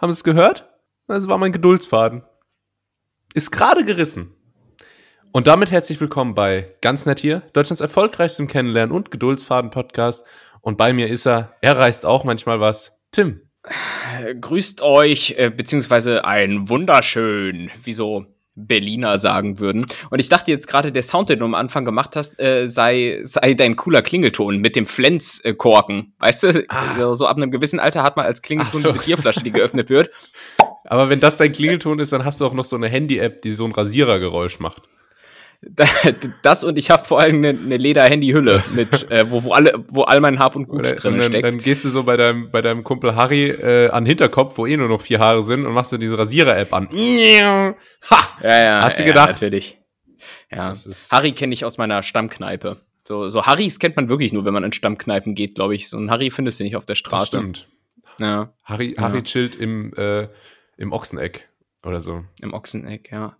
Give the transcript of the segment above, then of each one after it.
Haben Sie es gehört? Das war mein Geduldsfaden. Ist gerade gerissen. Und damit herzlich willkommen bei Ganz Nett hier, Deutschlands erfolgreichstem Kennenlernen und Geduldsfaden-Podcast. Und bei mir ist er, er reißt auch manchmal was, Tim. Grüßt euch, äh, beziehungsweise ein wunderschön, wie so Berliner sagen würden. Und ich dachte jetzt gerade, der Sound, den du am Anfang gemacht hast, äh, sei, sei dein cooler Klingelton mit dem Flens-Korken. Weißt du, ah. so ab einem gewissen Alter hat man als Klingelton so. diese Bierflasche, die geöffnet wird. Aber wenn das dein Klingelton ist, dann hast du auch noch so eine Handy-App, die so ein Rasierergeräusch macht. Das und ich habe vor allem eine, eine Leder-Handy-Hülle mit, äh, wo, wo alle, wo all mein Hab und Gut Oder, drin und dann, steckt. Dann gehst du so bei deinem, bei deinem Kumpel Harry äh, an Hinterkopf, wo eh nur noch vier Haare sind, und machst du diese Rasierer-App an. Ha! Ja, ja, Hast du ja, gedacht? natürlich. Ja. Harry kenne ich aus meiner Stammkneipe. So, so Harrys kennt man wirklich nur, wenn man in Stammkneipen geht, glaube ich. So ein Harry findest du nicht auf der Straße. Das stimmt. Ja. Harry, Harry ja. chillt im, äh, im Ochseneck. Oder so. Im Ochseneck, ja.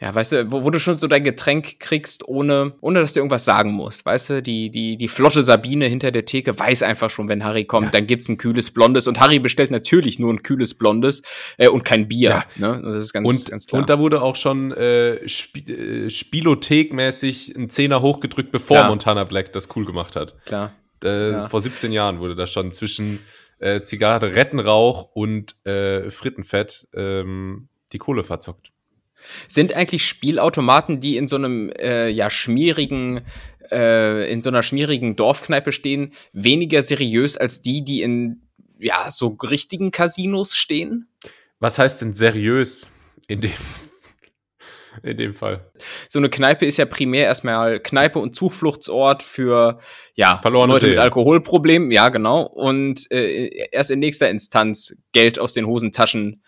Ja, weißt du, wo, wo, du schon so dein Getränk kriegst, ohne, ohne dass du irgendwas sagen musst. Weißt du, die, die, die flotte Sabine hinter der Theke weiß einfach schon, wenn Harry kommt, ja. dann gibt's ein kühles Blondes. Und Harry bestellt natürlich nur ein kühles Blondes äh, und kein Bier. Ja. Ne? Das ist ganz, und, ganz klar. Und da wurde auch schon äh, Sp äh, Spielothek-mäßig ein Zehner hochgedrückt, bevor klar. Montana Black das cool gemacht hat. Klar. Äh, ja. Vor 17 Jahren wurde das schon zwischen äh, Zigarettenrauch und äh, Frittenfett ähm, die Kohle verzockt. Sind eigentlich Spielautomaten, die in so einem äh, ja schmierigen äh, in so einer schmierigen Dorfkneipe stehen, weniger seriös als die, die in ja so richtigen Casinos stehen? Was heißt denn seriös in dem in dem Fall. So eine Kneipe ist ja primär erstmal Kneipe und Zufluchtsort für ja, Verlorene Leute mit Alkoholproblemen, ja genau. Und äh, erst in nächster Instanz Geld aus den Hosentaschen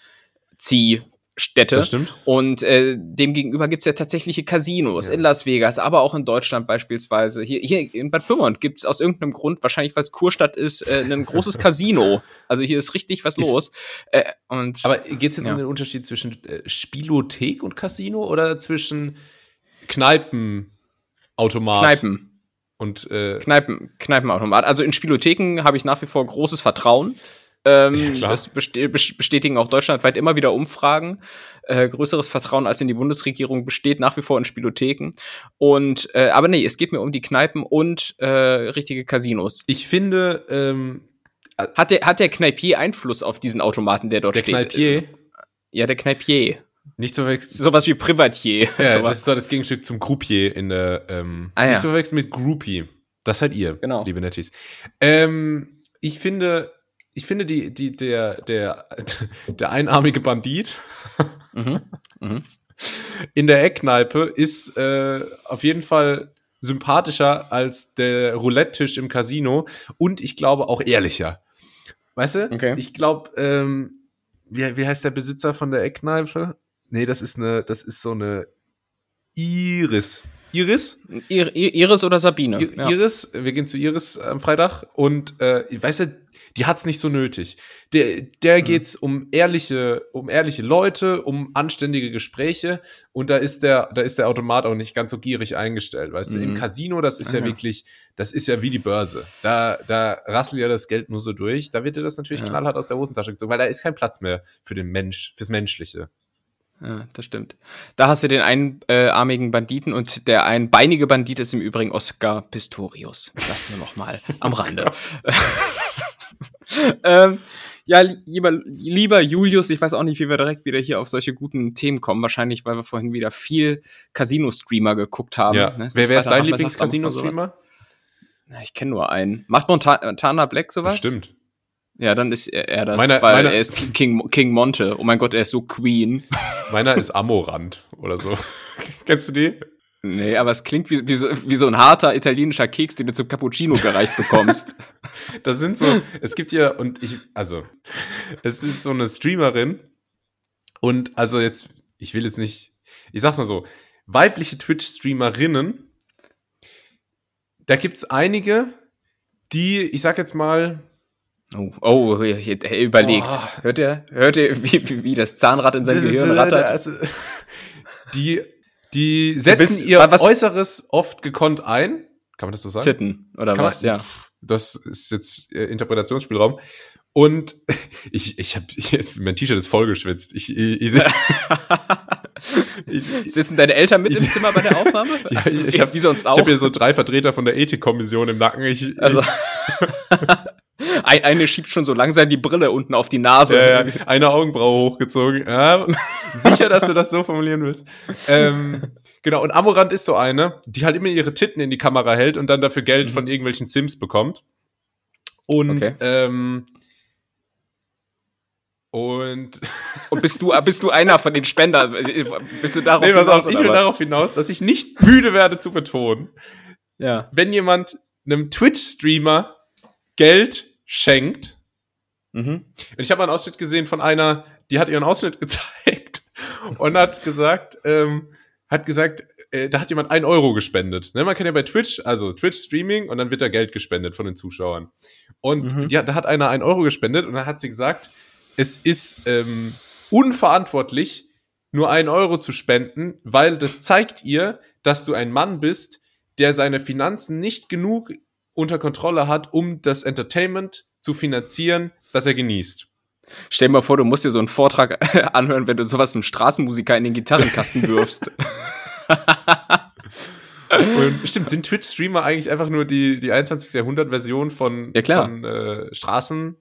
zieh Städte. Das stimmt. Und äh, demgegenüber gibt es ja tatsächliche Casinos ja. in Las Vegas, aber auch in Deutschland beispielsweise. Hier, hier in Bad Pyrmont gibt es aus irgendeinem Grund, wahrscheinlich weil es Kurstadt ist, äh, ein großes Casino. Also hier ist richtig was ist, los. Äh, und, aber geht es jetzt ja. um den Unterschied zwischen äh, Spielothek und Casino oder zwischen Kneipenautomat? Kneipen. Und äh, Kneipen, Kneipenautomat. Also in Spielotheken habe ich nach wie vor großes Vertrauen. Ähm, ja, das bestätigen auch deutschlandweit immer wieder Umfragen. Äh, größeres Vertrauen als in die Bundesregierung besteht nach wie vor in Spielotheken. Und äh, aber nee, es geht mir um die Kneipen und äh, richtige Casinos. Ich finde, ähm, hat der hat der Kneipier Einfluss auf diesen Automaten, der dort der steht? Der Kneipier? Ja, der Kneipier. Nicht zu verwechseln. Sowas wie Privatier. Ja, das ist so das Gegenstück zum Groupier in der, ähm, ah, ja. nicht zu verwechseln mit Groupie. Das seid ihr, genau. liebe Netties. Ähm, ich finde, ich finde die, die, der, der, der einarmige Bandit mhm. Mhm. in der Eckkneipe ist äh, auf jeden Fall sympathischer als der Roulette-Tisch im Casino und ich glaube auch ehrlicher. Weißt du? Okay. Ich glaube, ähm, wie, wie heißt der Besitzer von der Eckkneipe? Nee, das ist eine, das ist so eine Iris. Iris? Iris oder Sabine? I ja. Iris, wir gehen zu Iris am Freitag und äh, weißt du, die hat's nicht so nötig. Der, der mhm. geht's um ehrliche, um ehrliche Leute, um anständige Gespräche und da ist der, da ist der Automat auch nicht ganz so gierig eingestellt, weißt mhm. du. Im mhm. Casino, das ist ja, ja, wirklich, das ist ja wie die Börse. Da, da rasselt ja das Geld nur so durch. Da wird dir das natürlich ja. knallhart aus der Hosentasche gezogen, weil da ist kein Platz mehr für den Mensch, fürs Menschliche. Ja, das stimmt. Da hast du den einarmigen Banditen und der einbeinige Bandit ist im Übrigen Oscar Pistorius. Das nur noch mal am Rande. ähm, ja, lieber, lieber Julius, ich weiß auch nicht, wie wir direkt wieder hier auf solche guten Themen kommen. Wahrscheinlich, weil wir vorhin wieder viel Casino-Streamer geguckt haben. Ja. Ne? Wer, wer ist dein Lieblings-Casino-Streamer? Ich kenne nur einen. Macht Montana Black sowas? Stimmt. Ja, dann ist er das, meiner, weil meiner, er ist King, King Monte. Oh mein Gott, er ist so Queen. Meiner ist Amorant oder so. Kennst du die? Nee, aber es klingt wie, wie, so, wie so ein harter italienischer Keks, den du zum Cappuccino gereicht bekommst. das sind so, es gibt ja, und ich, also, es ist so eine Streamerin und also jetzt, ich will jetzt nicht, ich sag's mal so, weibliche Twitch-Streamerinnen, da gibt's einige, die, ich sag jetzt mal, Oh, oh er überlegt. Oh. Hört ihr, hört ihr, wie, wie, das Zahnrad in seinem Gehirn rattert? Also, die die setzen bist, ihr was, Äußeres oft gekonnt ein. Kann man das so sagen? Titten oder Kann was, man, ja. Das ist jetzt äh, Interpretationsspielraum. Und ich, ich habe, mein T-Shirt ist vollgeschwitzt. Ich, ich, ich, ich, Sitzen deine Eltern mit im Zimmer bei der Aufnahme? ja, ich, ich habe wie sonst auch. Ich habe hier so drei Vertreter von der Ethikkommission im Nacken. Ich, also eine schiebt schon so langsam die Brille unten auf die Nase. Ja, ja. Eine Augenbraue hochgezogen. Ja, sicher, dass du das so formulieren willst. Ähm, genau, und Amorant ist so eine, die halt immer ihre Titten in die Kamera hält und dann dafür Geld mhm. von irgendwelchen Sims bekommt. Und okay. ähm, und, und bist du bist du einer von den Spendern? Bist du darauf nee, hinaus? Auf, ich will was? darauf hinaus, dass ich nicht müde werde zu betonen. Ja. Wenn jemand einem Twitch-Streamer Geld schenkt, mhm. und ich habe einen Ausschnitt gesehen von einer, die hat ihren Ausschnitt gezeigt und hat gesagt, ähm, hat gesagt, äh, da hat jemand ein Euro gespendet. Ne, man kann ja bei Twitch, also Twitch Streaming und dann wird da Geld gespendet von den Zuschauern. Und mhm. die, da hat einer ein Euro gespendet und dann hat sie gesagt, es ist ähm, unverantwortlich, nur einen Euro zu spenden, weil das zeigt ihr, dass du ein Mann bist, der seine Finanzen nicht genug unter Kontrolle hat, um das Entertainment zu finanzieren, das er genießt. Stell dir mal vor, du musst dir so einen Vortrag anhören, wenn du sowas einem Straßenmusiker in den Gitarrenkasten wirfst. Und stimmt, sind Twitch-Streamer eigentlich einfach nur die, die 21. Jahrhundert-Version von, ja, klar. von äh, Straßen?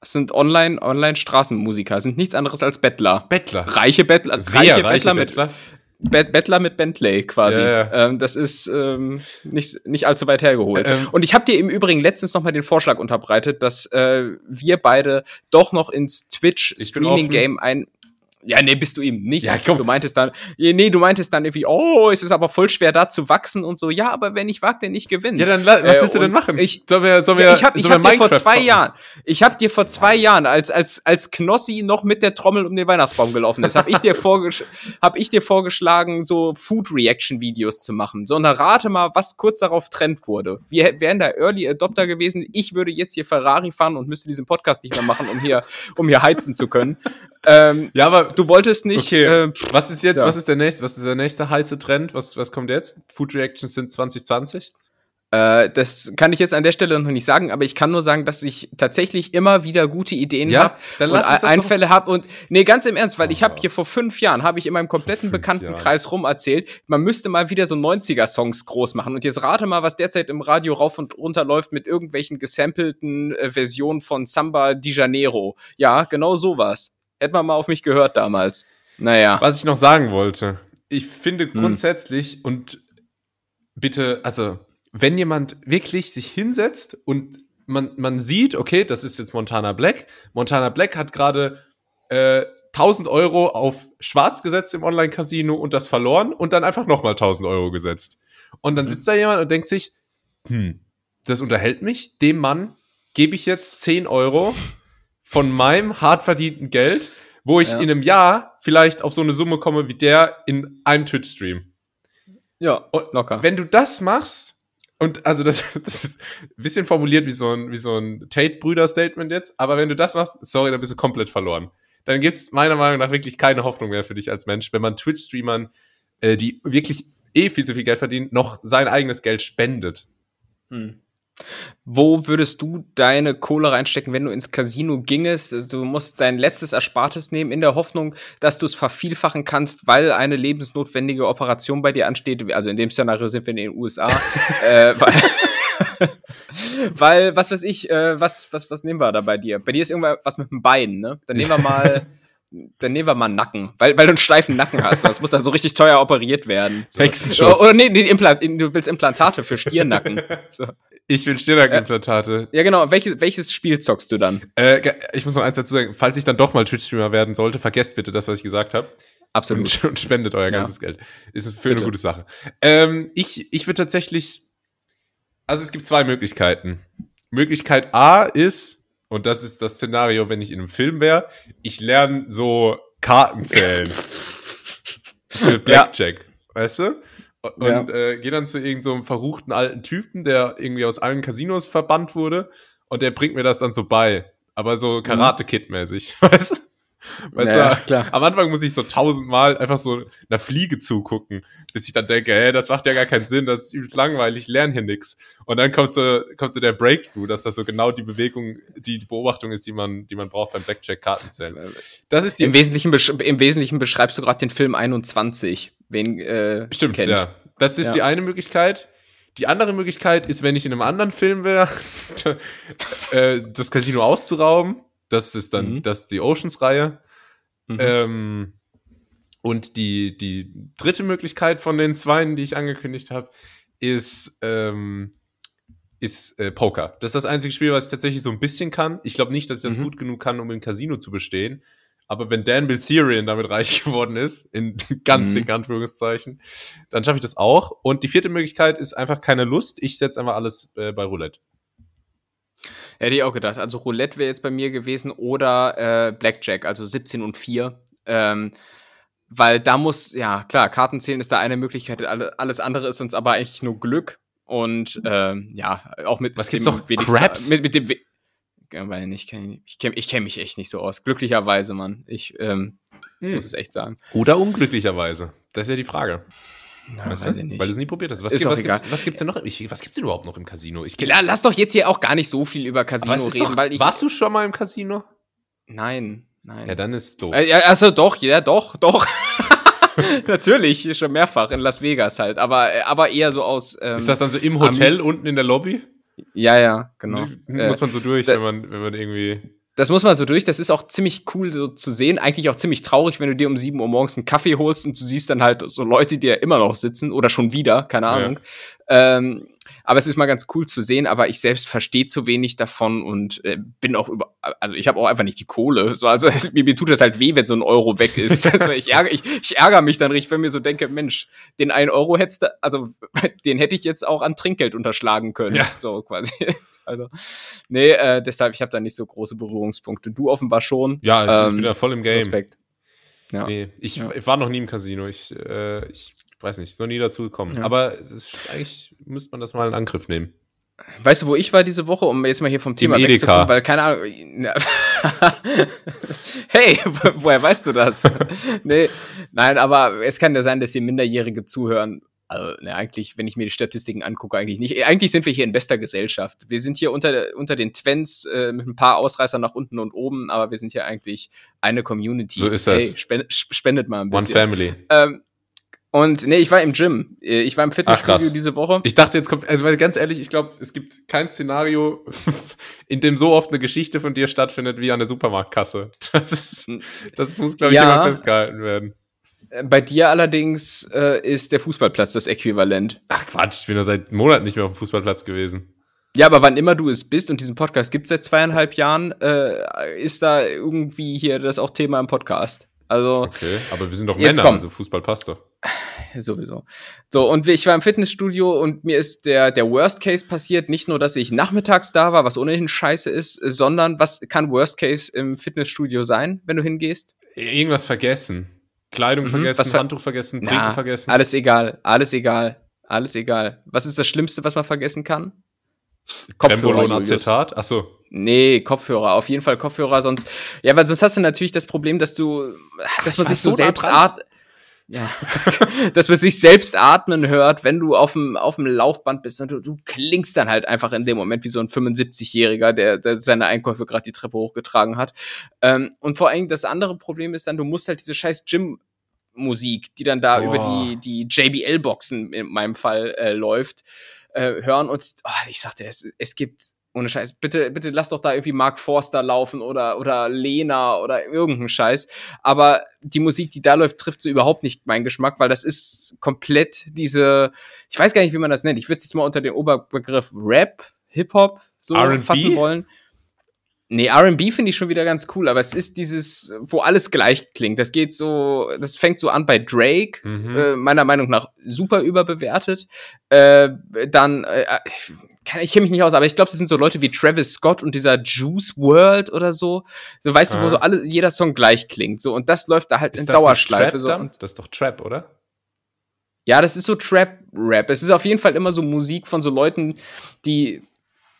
Das sind Online, Online-Straßenmusiker, sind nichts anderes als Bettler. Bettler. Reiche Bettler, Sehr reiche, reiche Bettler, Bettler. Bettler mit Bentley quasi. Ja, ja. Ähm, das ist ähm, nicht, nicht allzu weit hergeholt. Ähm. Und ich habe dir im Übrigen letztens noch mal den Vorschlag unterbreitet, dass äh, wir beide doch noch ins Twitch-Streaming-Game ein ja, nee, bist du eben nicht. Ja, komm. Du meintest dann, nee, du meintest dann irgendwie, oh, es ist aber voll schwer da zu wachsen und so. Ja, aber wenn ich wag, der nicht gewinnt. Ja, dann was willst äh, du denn machen? Ich, sollen wir, sollen wir, ja, ich hab, ich hab dir vor zwei? Jahren, ich hab dir vor zwei Jahren, als, als, als Knossi noch mit der Trommel um den Weihnachtsbaum gelaufen ist, hab ich dir, vorgesch hab ich dir vorgeschlagen, so Food-Reaction-Videos zu machen. So, und dann rate mal, was kurz darauf Trend wurde. Wir wären da Early Adopter gewesen. Ich würde jetzt hier Ferrari fahren und müsste diesen Podcast nicht mehr machen, um hier, um hier heizen zu können. Ähm, ja, aber du wolltest nicht. Okay. Äh, was ist jetzt, ja. was ist der nächste, was ist der nächste heiße Trend? Was, was kommt jetzt? Food Reactions sind 2020? Äh, das kann ich jetzt an der Stelle noch nicht sagen, aber ich kann nur sagen, dass ich tatsächlich immer wieder gute Ideen ja, habe und Einfälle habe und nee, ganz im Ernst, weil oh. ich habe hier vor fünf Jahren habe ich in meinem kompletten Bekanntenkreis Jahren. rum erzählt, man müsste mal wieder so 90er Songs groß machen und jetzt rate mal, was derzeit im Radio rauf und runter läuft mit irgendwelchen gesampelten äh, Versionen von Samba di Janeiro. Ja, genau sowas. Hätte man mal auf mich gehört damals. Naja. Was ich noch sagen wollte. Ich finde hm. grundsätzlich hm. und bitte, also, wenn jemand wirklich sich hinsetzt und man, man sieht, okay, das ist jetzt Montana Black. Montana Black hat gerade äh, 1000 Euro auf schwarz gesetzt im Online-Casino und das verloren und dann einfach nochmal 1000 Euro gesetzt. Und dann hm. sitzt da jemand und denkt sich, hm, das unterhält mich, dem Mann gebe ich jetzt 10 Euro von meinem hart verdienten Geld, wo ich ja. in einem Jahr vielleicht auf so eine Summe komme wie der in einem Twitch-Stream. Ja, locker. Wenn du das machst, und also das, das ist ein bisschen formuliert wie so ein, wie so ein Tate-Brüder-Statement jetzt, aber wenn du das machst, sorry, dann bist du komplett verloren. Dann gibt's meiner Meinung nach wirklich keine Hoffnung mehr für dich als Mensch, wenn man Twitch-Streamern, äh, die wirklich eh viel zu viel Geld verdienen, noch sein eigenes Geld spendet. Hm. Wo würdest du deine Kohle reinstecken, wenn du ins Casino gingest? Also du musst dein letztes Erspartes nehmen, in der Hoffnung, dass du es vervielfachen kannst, weil eine lebensnotwendige Operation bei dir ansteht. Also in dem Szenario sind wir in den USA. äh, weil, weil, was weiß ich, äh, was, was, was nehmen wir da bei dir? Bei dir ist irgendwas mit dem Bein, ne? Dann nehmen wir mal. dann nehmen wir mal einen Nacken, weil, weil du einen steifen Nacken hast. Das muss dann so richtig teuer operiert werden. So. Hexenschuss. Oder nee, nee Implant, du willst Implantate für Stiernacken. So. Ich will Stirnhackenimplantate. Ja, genau. Welches, welches Spiel zockst du dann? Äh, ich muss noch eins dazu sagen. Falls ich dann doch mal Twitch-Streamer werden sollte, vergesst bitte das, was ich gesagt habe. Absolut. Und, und, spendet euer ganzes ja. Geld. Ist für bitte. eine gute Sache. Ähm, ich ich würde tatsächlich. Also es gibt zwei Möglichkeiten. Möglichkeit A ist, und das ist das Szenario, wenn ich in einem Film wäre, ich lerne so Karten zählen. für Blackjack. Ja. Weißt du? Und ja. äh, gehe dann zu irgendeinem so verruchten alten Typen, der irgendwie aus allen Casinos verbannt wurde. Und der bringt mir das dann so bei. Aber so mhm. Karate-Kid-mäßig, weißt du? Weißt Naja, du, klar. am Anfang muss ich so tausendmal einfach so einer Fliege zugucken, bis ich dann denke, hey, das macht ja gar keinen Sinn, das ist übelst langweilig, ich lerne hier nix. Und dann kommt so, kommt so der Breakthrough, dass das so genau die Bewegung, die, die Beobachtung ist, die man, die man braucht beim Blackjack-Kartenzählen. Das ist die, Im Wesentlichen, besch im Wesentlichen beschreibst du gerade den Film 21. Wen äh, Stimmt, kennt. ja. Das ist Ja. die eine Möglichkeit. Die andere Möglichkeit ist, wenn ich in einem anderen Film wäre, äh, das Casino auszurauben. Das ist dann, Mhm. das ist die Oceans-Reihe. Mhm. Ähm, und die, die dritte Möglichkeit von den zweien, die ich angekündigt habe, ist, ähm, ist äh, Poker. Das ist das einzige Spiel, was ich tatsächlich so ein bisschen kann. Ich glaube nicht, dass ich das Mhm. gut genug kann, um im Casino zu bestehen. Aber wenn Dan Bilzerian damit reich geworden ist, in ganz Mhm. dicken Anführungszeichen, dann schaffe ich das auch. Und die vierte Möglichkeit ist einfach keine Lust. Ich setze einfach alles äh, bei Roulette. Hätte ich auch gedacht. Also Roulette wäre jetzt bei mir gewesen oder äh, Blackjack, also 17 und 4. Ähm, weil da muss, ja klar, Karten zählen ist da eine Möglichkeit, alle- alles andere ist uns aber eigentlich nur Glück. Und ähm, ja, auch mit Was gibt's dem noch? Craps? Mit, mit dem we- ja, weil ich kenne ich kenn, ich kenn mich echt nicht so aus. Glücklicherweise, Mann. Ich ähm, Hm. muss es echt sagen. Oder unglücklicherweise. Das ist ja die Frage. Ja, Weißt weiß du? ich nicht. Weil du es nie probiert hast. Was, Ist gibt, was, egal. gibt's, was gibt's denn noch? Ich, was gibt's denn überhaupt noch im Casino? Ich kenn, La- Lass doch jetzt hier auch gar nicht so viel über Casino reden, doch, weil ich. warst du schon mal im Casino? Nein, nein. Ja, dann ist doof. Äh, ja, also doch, ja, doch, doch. Natürlich, schon mehrfach in Las Vegas halt, aber, äh, aber eher so aus. Ähm, ist das dann so im Hotel unten in der Lobby? Ja, ja, genau. Äh, Muss man so durch, da- wenn man, wenn man irgendwie. Das muss man so durch. Das ist auch ziemlich cool so zu sehen. Eigentlich auch ziemlich traurig, wenn du dir um 7 Uhr morgens einen Kaffee holst und du siehst dann halt so Leute, die ja immer noch sitzen oder schon wieder, keine Ja. Ahnung. Ähm, aber es ist mal ganz cool zu sehen, aber ich selbst verstehe zu wenig davon und äh, bin auch über, also ich habe auch einfach nicht die Kohle. So, also mir, mir tut das halt weh, wenn so ein Euro weg ist. Also ich ärgere, ich, ich ärgere mich dann richtig, wenn mir so denke, Mensch, den einen Euro hättest du, also den hätte ich jetzt auch an Trinkgeld unterschlagen können. Ja. So quasi. Also, nee, äh, deshalb, ich habe da nicht so große Berührungspunkte. Du offenbar schon. Ja, ich Ähm, bin da voll im Game. Respekt. Ja. Nee, ich, Ja. ich war noch nie im Casino. Ich, äh, ich weiß nicht, ist noch nie dazu gekommen. Ja. Aber ist, eigentlich müsste man das mal in Angriff nehmen. Weißt du, wo ich war diese Woche, um jetzt mal hier vom Thema Edeka. wegzukommen, weil keine Ahnung. Na- hey, wo- woher weißt du das? nee, nein, aber es kann ja sein, dass hier Minderjährige zuhören. Also, ne, eigentlich, wenn ich mir die Statistiken angucke, eigentlich nicht. Eigentlich sind wir hier in bester Gesellschaft. Wir sind hier unter, unter den Twents äh, mit ein paar Ausreißern nach unten und oben, aber wir sind hier eigentlich eine Community. So ist das. Hey, spen spendet mal ein One bisschen. Family. Ähm, und nee, ich war im Gym. Äh, Ich war im Fitnessstudio diese Woche. Ich dachte, jetzt kommt, also weil ganz ehrlich, ich glaube, es gibt kein Szenario, in dem so oft eine Geschichte von dir stattfindet wie an der Supermarktkasse. Das ist, das muss, glaube ich, Ja. immer festgehalten werden. Äh, Bei dir allerdings äh, ist der Fußballplatz das Äquivalent. Ach Quatsch, ich bin ja seit Monaten nicht mehr auf dem Fußballplatz gewesen. Ja, aber wann immer du es bist und diesen Podcast gibt seit zweieinhalb Jahren, äh, ist da irgendwie hier das auch Thema im Podcast. Also Okay, aber wir sind doch Männer, komm. also Fußball passt doch. sowieso. So, und ich war im Fitnessstudio und mir ist der, der Worst Case passiert. Nicht nur, dass ich nachmittags da war, was ohnehin scheiße ist, sondern was kann Worst Case im Fitnessstudio sein, wenn du hingehst? Irgendwas vergessen. Kleidung Mhm, vergessen, was ver- Handtuch vergessen, Na, Trinken vergessen. Alles egal, alles egal, alles egal. Was ist das Schlimmste, was man vergessen kann? Trembolon Julius. Acetat. Achso. Nee, Kopfhörer, auf jeden Fall Kopfhörer, sonst. Ja, weil sonst hast du natürlich das Problem, dass du, dass man sich so so selbst atmet. Ja, dass man sich selbst atmen hört, wenn du auf dem, auf dem Laufband bist und du, du klingst dann halt einfach in dem Moment wie so ein 75-Jähriger, der, der seine Einkäufe gerade die Treppe hochgetragen hat. Ähm, und vor allem das andere Problem ist dann, du musst halt diese scheiß Gym-Musik, die dann da Boah. über die, die JBL-Boxen in meinem Fall äh, läuft, äh, hören. Und oh, ich sagte, es, es gibt, ohne Scheiß, bitte, bitte lass doch da irgendwie Mark Forster laufen oder, oder Lena oder irgendeinen Scheiß. Aber die Musik, die da läuft, trifft so überhaupt nicht meinen Geschmack, weil das ist komplett diese, ich weiß gar nicht, wie man das nennt. Ich würde es jetzt mal unter den Oberbegriff Rap, Hip-Hop so fassen wollen. Nee, RB finde ich schon wieder ganz cool, aber es ist dieses, wo alles gleich klingt. Das geht so, das fängt so an bei Drake, Mhm. äh, meiner Meinung nach super überbewertet. Äh, dann, äh, ich kann- ich kenne mich nicht aus, aber ich glaube, das sind so Leute wie Travis Scott und dieser Juice World oder so. So weißt du, wo Ah. so alles, jeder Song gleich klingt. So, und das läuft da halt in Ist das nicht Dauerschleife. Trap So. Das ist doch Trap, oder? ja, das ist so Trap-Rap. Es ist auf jeden Fall immer so Musik von so Leuten, die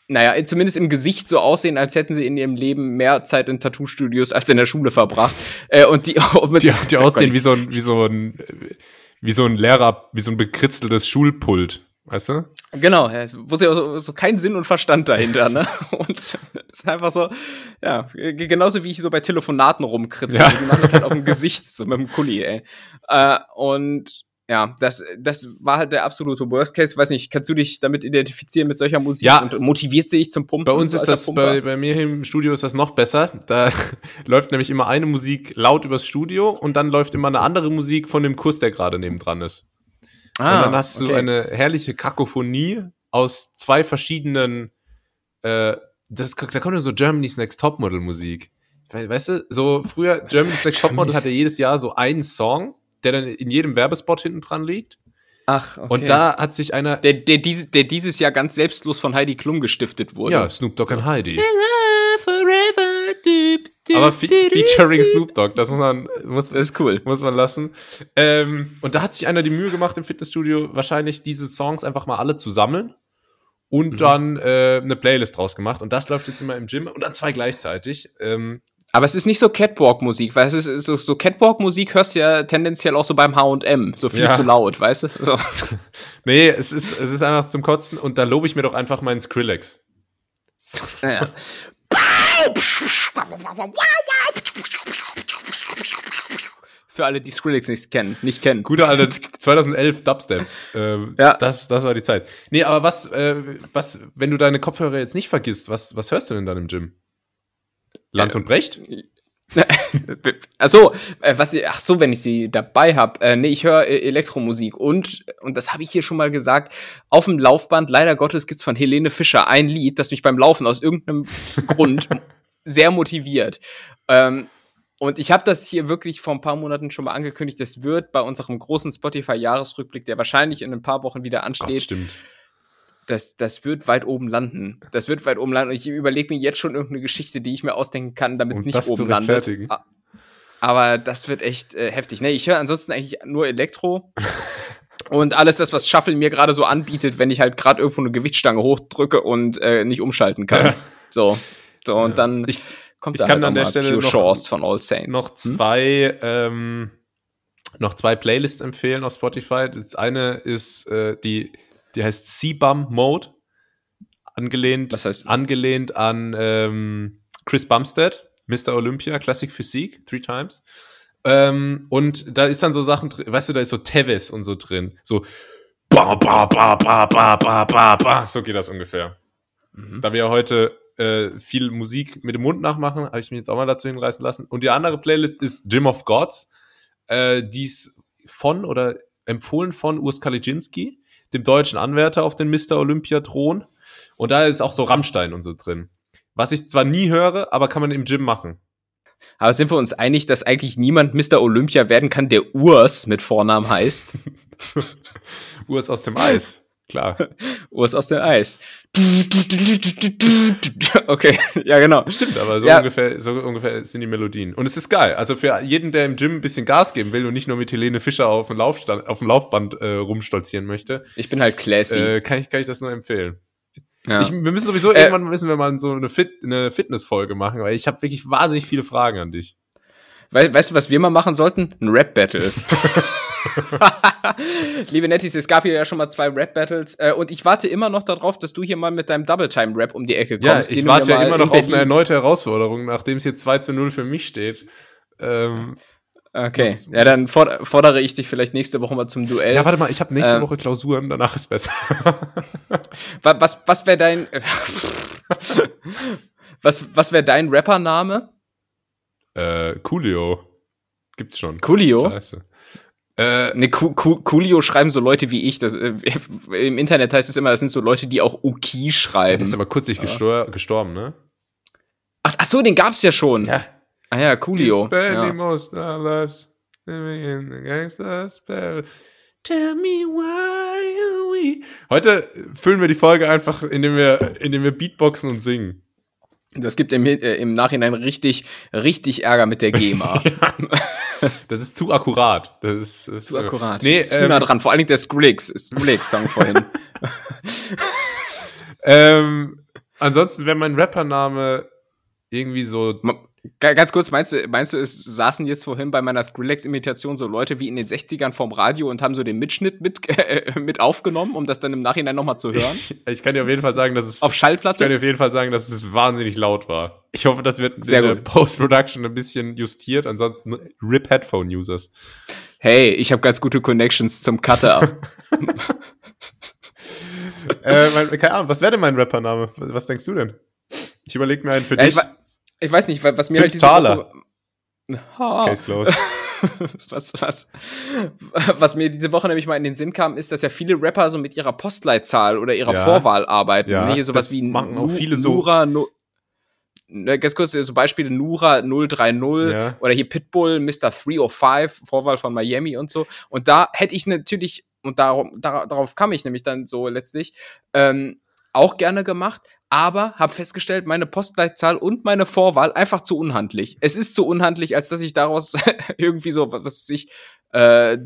naja, zumindest im Gesicht so aussehen, als hätten sie in ihrem Leben mehr Zeit in Tattoo-Studios als in der Schule verbracht. äh, und die, die, die aussehen wie so ein, wie so ein, wie so ein Lehrer, wie so ein bekritzeltes Schulpult. Weißt du? Genau, wo sie so, so keinen Sinn und Verstand dahinter, ne? Und es ist einfach so, ja, genauso wie ich so bei Telefonaten rumkritzel. Ja. Die machen das halt auf dem Gesicht, so mit dem Kuli, ey. Äh, und ja, das, das war halt der absolute Worst Case. Weiß nicht, kannst du dich damit identifizieren mit solcher Musik ja. und motiviert sie dich zum Pumpen? Bei uns ist das, bei, bei mir im Studio ist das noch besser. Da läuft nämlich immer eine Musik laut übers Studio und dann läuft immer eine andere Musik von dem Kurs, der gerade nebendran ist. Ah, und dann hast okay. du eine herrliche Kakophonie aus zwei verschiedenen, äh, das, da kommt ja so Germany's Next Topmodel Musik. Weißt du, so früher, Germany's Next Topmodel hatte jedes Jahr so einen Song der dann in jedem Werbespot hinten dran liegt. Ach, okay. Und da hat sich einer. Der, der, dieses, der dieses Jahr ganz selbstlos von Heidi Klum gestiftet wurde. Ja, Snoop Dogg und Heidi. Aber fe featuring Snoop Dogg, das muss man, muss, das ist cool. muss man lassen. Ähm, und da hat sich einer die Mühe gemacht im Fitnessstudio, wahrscheinlich diese Songs einfach mal alle zu sammeln und mhm. dann äh, eine Playlist draus gemacht. Und das läuft jetzt immer im Gym und dann zwei gleichzeitig. Ähm, aber es ist nicht so Catwalk-Musik, weil es ist so, so Catwalk-Musik hörst du ja tendenziell auch so beim H&M, so viel ja. zu laut, weißt du? So. nee, es ist, es ist einfach zum Kotzen und da lobe ich mir doch einfach meinen Skrillex. Ja. Für alle, die Skrillex nicht kennen, nicht kennen. Guter alte 2011 Dubstep. Ähm, ja. Das, das war die Zeit. Nee, aber was, äh, was, wenn du deine Kopfhörer jetzt nicht vergisst, was, was hörst du denn dann im Gym? Lanz und Brecht? Achso, äh, was ach so, wenn ich sie dabei habe. Äh, nee, ich höre äh, Elektromusik und, und das habe ich hier schon mal gesagt, auf dem Laufband, leider Gottes, gibt's von Helene Fischer ein Lied, das mich beim Laufen aus irgendeinem Grund sehr motiviert. Ähm, und ich habe das hier wirklich vor ein paar Monaten schon mal angekündigt. Das wird bei unserem großen Spotify-Jahresrückblick, der wahrscheinlich in ein paar Wochen wieder ansteht, Gott, stimmt das, das wird weit oben landen. Das wird weit oben landen. Und ich überlege mir jetzt schon irgendeine Geschichte, die ich mir ausdenken kann, damit es nicht oben landet. Aber das wird echt äh, heftig. Nee, ich höre ansonsten eigentlich nur Elektro. und alles das, was Shuffle mir gerade so anbietet, wenn ich halt gerade irgendwo eine Gewichtsstange hochdrücke und äh, nicht umschalten kann. so. So, und ja. dann ich, kommt ich da kann halt an der Stelle Pure noch, Shores von All Saints. Noch hm? zwei, hm? ähm, noch zwei Playlists empfehlen auf Spotify. Das eine ist äh, die die heißt C-Bum Mode. Angelehnt, Was heißt? angelehnt an ähm, Chris Bumstead, Mr. Olympia, Classic Physik, three times. Ähm, und da ist dann so Sachen drin, weißt du, da ist so Tevis und so drin. So ba, ba, ba, ba, ba, ba, ba, ba. So geht das ungefähr. Mhm. Da wir heute äh, viel Musik mit dem Mund nachmachen, habe ich mich jetzt auch mal dazu hinreißen lassen. Und die andere Playlist ist Gym of Gods. Äh, die ist von oder empfohlen von Urs Kaliczynski dem deutschen Anwärter auf den Mr. Olympia-Thron. Und da ist auch so Rammstein und so drin. Was ich zwar nie höre, aber kann man im Gym machen. Aber sind wir uns einig, dass eigentlich niemand Mr. Olympia werden kann, der Urs mit Vornamen heißt? Urs aus dem Eis. Klar. Urs aus dem Eis. Okay, ja, genau. Stimmt, aber so, ja. ungefähr, so ungefähr sind die Melodien. Und es ist geil. Also für jeden, der im Gym ein bisschen Gas geben will und nicht nur mit Helene Fischer auf dem, Laufstand, auf dem Laufband äh, rumstolzieren möchte. Ich bin halt classy. Äh, kann, ich, kann ich das nur empfehlen. Ja. Ich, wir müssen sowieso äh, irgendwann müssen wir mal so eine, Fit, eine Fitness-Folge machen, weil ich habe wirklich wahnsinnig viele Fragen an dich. We weißt du, was wir mal machen sollten? Ein Rap-Battle. Liebe Nettis, es gab hier ja schon mal zwei Rap-Battles äh, und ich warte immer noch darauf, dass du hier mal mit deinem Double-Time-Rap um die Ecke kommst. Ja, ich warte ja immer noch auf eine erneute Herausforderung, nachdem es hier 2 zu 0 für mich steht. Ähm, okay, muss, ja, dann fordere ich dich vielleicht nächste Woche mal zum Duell. Ja, warte mal, ich habe nächste ähm, Woche Klausuren, danach ist besser. was was wäre dein was, was wäre dein Rappername? Äh, Coolio. Gibt's schon. Coolio? Scheiße. Äh, ne, Coolio schreiben so Leute wie ich. Das, äh, Im Internet heißt es immer, das sind so Leute, die auch Uki schreiben. Der ist aber kürzlich ja. gestor gestorben, ne? Ach, ach so, den gab's ja schon. Ja. Ah ja, Coolio. Ja. most our lives living in the gangster's Tell me why are we. Heute füllen wir die Folge einfach, indem wir, indem wir Beatboxen und singen. Das gibt im, äh, im Nachhinein richtig, richtig Ärger mit der GEMA. Das ist zu akkurat. Das ist, zu akkurat. Nee, zu ähm, nah dran. Vor allen Dingen der Skrillex, Skrillex-Song vorhin. ähm, ansonsten wäre mein Rappername irgendwie so. Ganz kurz, meinst du, meinst du, es saßen jetzt vorhin bei meiner Skrillex-Imitation so Leute wie in den 60ern vorm Radio und haben so den Mitschnitt mit, äh, mit aufgenommen, um das dann im Nachhinein nochmal zu hören? Ich, ich, kann dir auf jeden Fall sagen, dass es. Auf Schallplatte? Ich kann dir auf jeden Fall sagen, dass es wahnsinnig laut war. Ich hoffe, das wird Sehr in der Post-Production ein bisschen justiert. Ansonsten RIP Headphone-Users. Hey, ich habe ganz gute Connections zum Cutter. äh, mein, keine Ahnung, was wäre denn mein Rappername? Was denkst du denn? Ich überlege mir einen für ja, dich. Ich, ich, weiß nicht, was mir Tim halt diese Thaler. Woche, ha, Case closed. was, was, was mir diese Woche nämlich mal in den Sinn kam, ist, dass ja viele Rapper so mit ihrer Postleitzahl oder ihrer Ja. Vorwahl arbeiten. Ja, Ne, Hier sowas das wie machen auch viele so. Nura, Nu Ne, ganz kurz, so Beispiele Nura 030 Ja. oder hier Pitbull, Mr. 305, Vorwahl von Miami und so. Und da hätte ich natürlich, und darum, dar- darauf kam ich nämlich dann so letztlich, ähm, auch gerne gemacht, aber habe festgestellt, meine Postleitzahl und meine Vorwahl einfach zu unhandlich. Es ist zu unhandlich, als dass ich daraus irgendwie so, was weiß ich, äh, äh,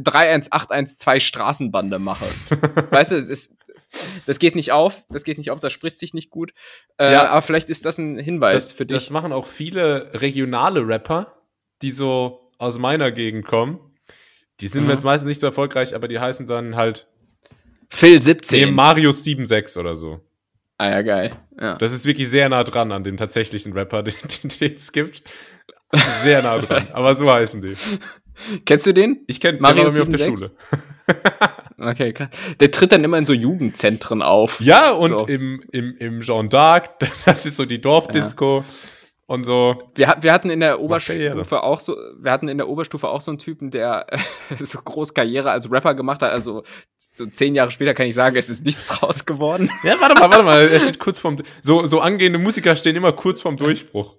31812 Straßenbande mache. weißt du, es ist, das geht nicht auf, das geht nicht auf, das spricht sich nicht gut. Äh, Ja. aber vielleicht ist das ein Hinweis Das, für dich. das machen auch viele regionale Rapper, die so aus meiner Gegend kommen. Die sind Mhm. jetzt meistens nicht so erfolgreich, aber die heißen dann halt Phil nee, 17. Marius 76 oder so. Ah ja, geil. Ja. Das ist wirklich sehr nah dran an dem tatsächlichen Rapper, den den- den es gibt. Sehr nah dran. Aber so heißen die. Kennst du den? Ich kenne Marius bei mir auf der 76? Schule. Okay, krass. Der tritt dann immer in so Jugendzentren auf. Ja, und So. im, im, im Jean d'Arc, das ist so die Dorfdisco und so. Wir, wir hatten in der. Oberstufe auch so, wir hatten in der Oberstufe auch so einen Typen, der so groß Karriere als Rapper gemacht hat. Also so zehn Jahre später kann ich sagen, es ist nichts draus geworden. Ja, warte mal, warte mal, er steht kurz vorm, so, so angehende Musiker stehen immer kurz vorm Durchbruch.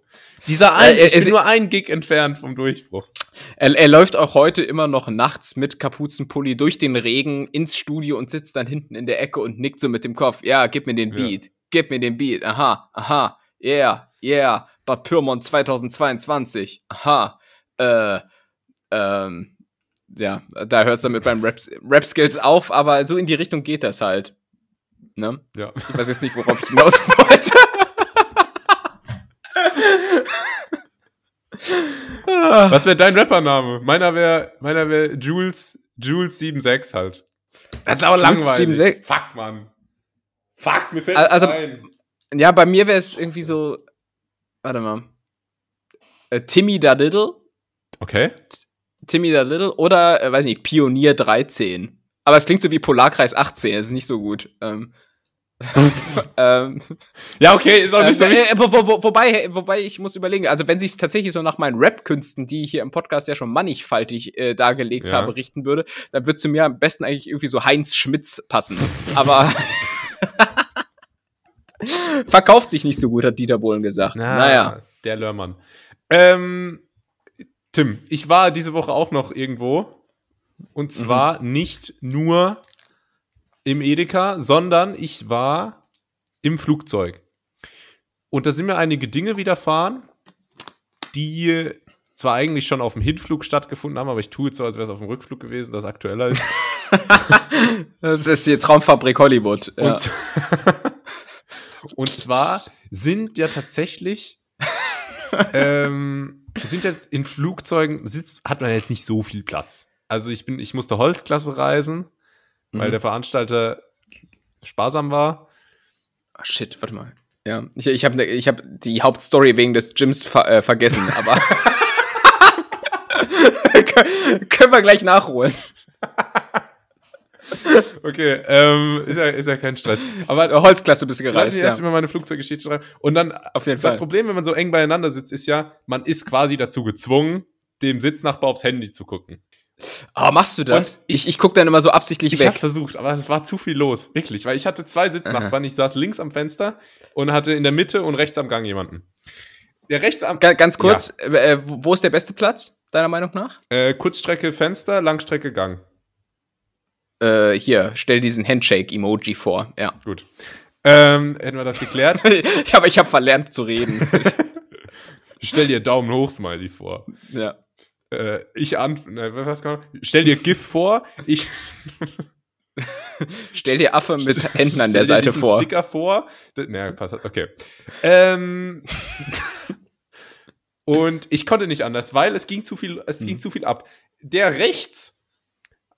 Dieser ein, Äh, es- bin nur ein Gig entfernt vom Durchbruch. Er, er läuft auch heute immer noch nachts mit Kapuzenpulli durch den Regen ins Studio und sitzt dann hinten in der Ecke und nickt so mit dem Kopf. Ja, gib mir den Ja. Beat. Gib mir den Beat. Aha, aha. Yeah, yeah. Bad Pyrmont 2022. Aha. Äh, ähm, ja, da hört es dann mit beim Rap- Rap-Skills auf, aber so in die Richtung geht das halt. Ne? Ja. Ich weiß jetzt nicht, worauf ich hinaus wollte. Was wäre dein Rappername? Meiner wäre, meiner wäre Jules, Jules 76 halt. Das ist aber langweilig. 76. Fuck, Mann. Fuck, mir fällt Also- ein. Ja, bei mir wäre es irgendwie so. Warte mal. Äh, Timmy da Little. Okay. Timmy da Little oder, äh, weiß nicht, Pionier 13. Aber es klingt so wie Polarkreis 18, das ist nicht so gut. Ähm, ähm, Ja, okay, ist auch nicht so äh, äh, wo, wo, wo, wobei, wobei ich muss überlegen, also wenn sich tatsächlich so nach meinen Rap-Künsten, die ich hier im Podcast ja schon mannigfaltig äh, dargelegt Ja. habe, richten würde, dann würde zu mir am besten eigentlich irgendwie so Heinz Schmitz passen. Aber verkauft sich nicht so gut, hat Dieter Bohlen gesagt. naja. Der Lörmann. Ähm, Tim, ich war diese Woche auch noch irgendwo. Und zwar nicht nur im Edeka, sondern ich war im Flugzeug. Und da sind mir einige Dinge widerfahren, die zwar eigentlich schon auf dem Hinflug stattgefunden haben, aber ich tue jetzt so, als wäre es auf dem Rückflug gewesen, das aktueller ist. Das ist die Traumfabrik Hollywood. Ja. Und, und zwar sind ja tatsächlich, ähm, sind jetzt in Flugzeugen, sitzt, hat man jetzt nicht so viel Platz. Also ich bin, ich musste Holzklasse reisen, weil Mhm. der Veranstalter sparsam war. Ah, shit, warte mal. Ja, ich, ich habe ich hab die Hauptstory wegen des Gyms ver äh, vergessen, aber Kön- können wir gleich nachholen. Okay, ähm, ist ja, ist ja kein Stress. Aber Äh, Holzklasse bist du Lass gereist, mich erst ja. über meine Flugzeuggeschichte schreiben. Und dann, Auf jeden das Fall. Problem, wenn man so eng beieinander sitzt, ist ja, man ist quasi dazu gezwungen, dem Sitznachbar aufs Handy zu gucken. Aber machst du das? Und Ich, ich guck dann immer so absichtlich Ich weg. hab's versucht, aber es war zu viel los, wirklich, weil ich hatte zwei Sitznachbarn. Ich saß links am Fenster und hatte in der Mitte und rechts am Gang jemanden. Der rechts am Ga- Ganz kurz, äh, wo wo ist der beste Platz, deiner Meinung nach? äh, Kurzstrecke Fenster, Langstrecke Gang. Äh, hier, stell diesen Handshake-Emoji vor. Ja. Gut. Ähm, hätten wir das geklärt? ja, aber ich habe verlernt zu reden. Stell dir Daumen hoch Smiley vor. ja. Äh, ich an, ne, was kann man? Stell dir GIF vor. Ich Stell dir Affe mit Händen an der Stell dir Seite vor. Sticker vor. D- Nee, passt. Okay. Ähm, und ich konnte nicht anders, weil es ging zu viel, es ging Mhm. zu viel ab. Der rechts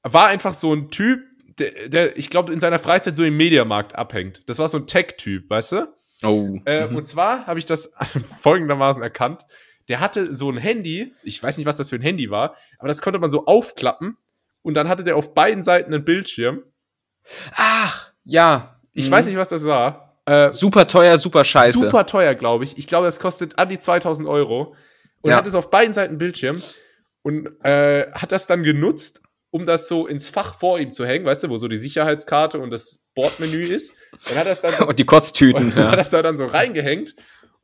war einfach so ein Typ, der, der ich glaube, in seiner Freizeit so im Mediamarkt abhängt. Das war so ein Tech-Typ, weißt du? Oh. Äh, mhm. Und zwar habe ich das folgendermaßen erkannt. Der hatte so ein Handy, ich weiß nicht, was das für ein Handy war, aber das konnte man so aufklappen und dann hatte der auf beiden Seiten einen Bildschirm. Ach, ja. Ich Mhm. weiß nicht, was das war. Äh, Super teuer, super scheiße. super teuer, glaube ich. Ich glaube, das kostet an die 2000 Euro. Und Ja. hat es auf beiden Seiten Bildschirm und äh, hat das dann genutzt, um das so ins Fach vor ihm zu hängen, weißt du, wo so die Sicherheitskarte und das Bordmenü ist. Dann hat es dann das, Und die Kotztüten. und hat das da dann so reingehängt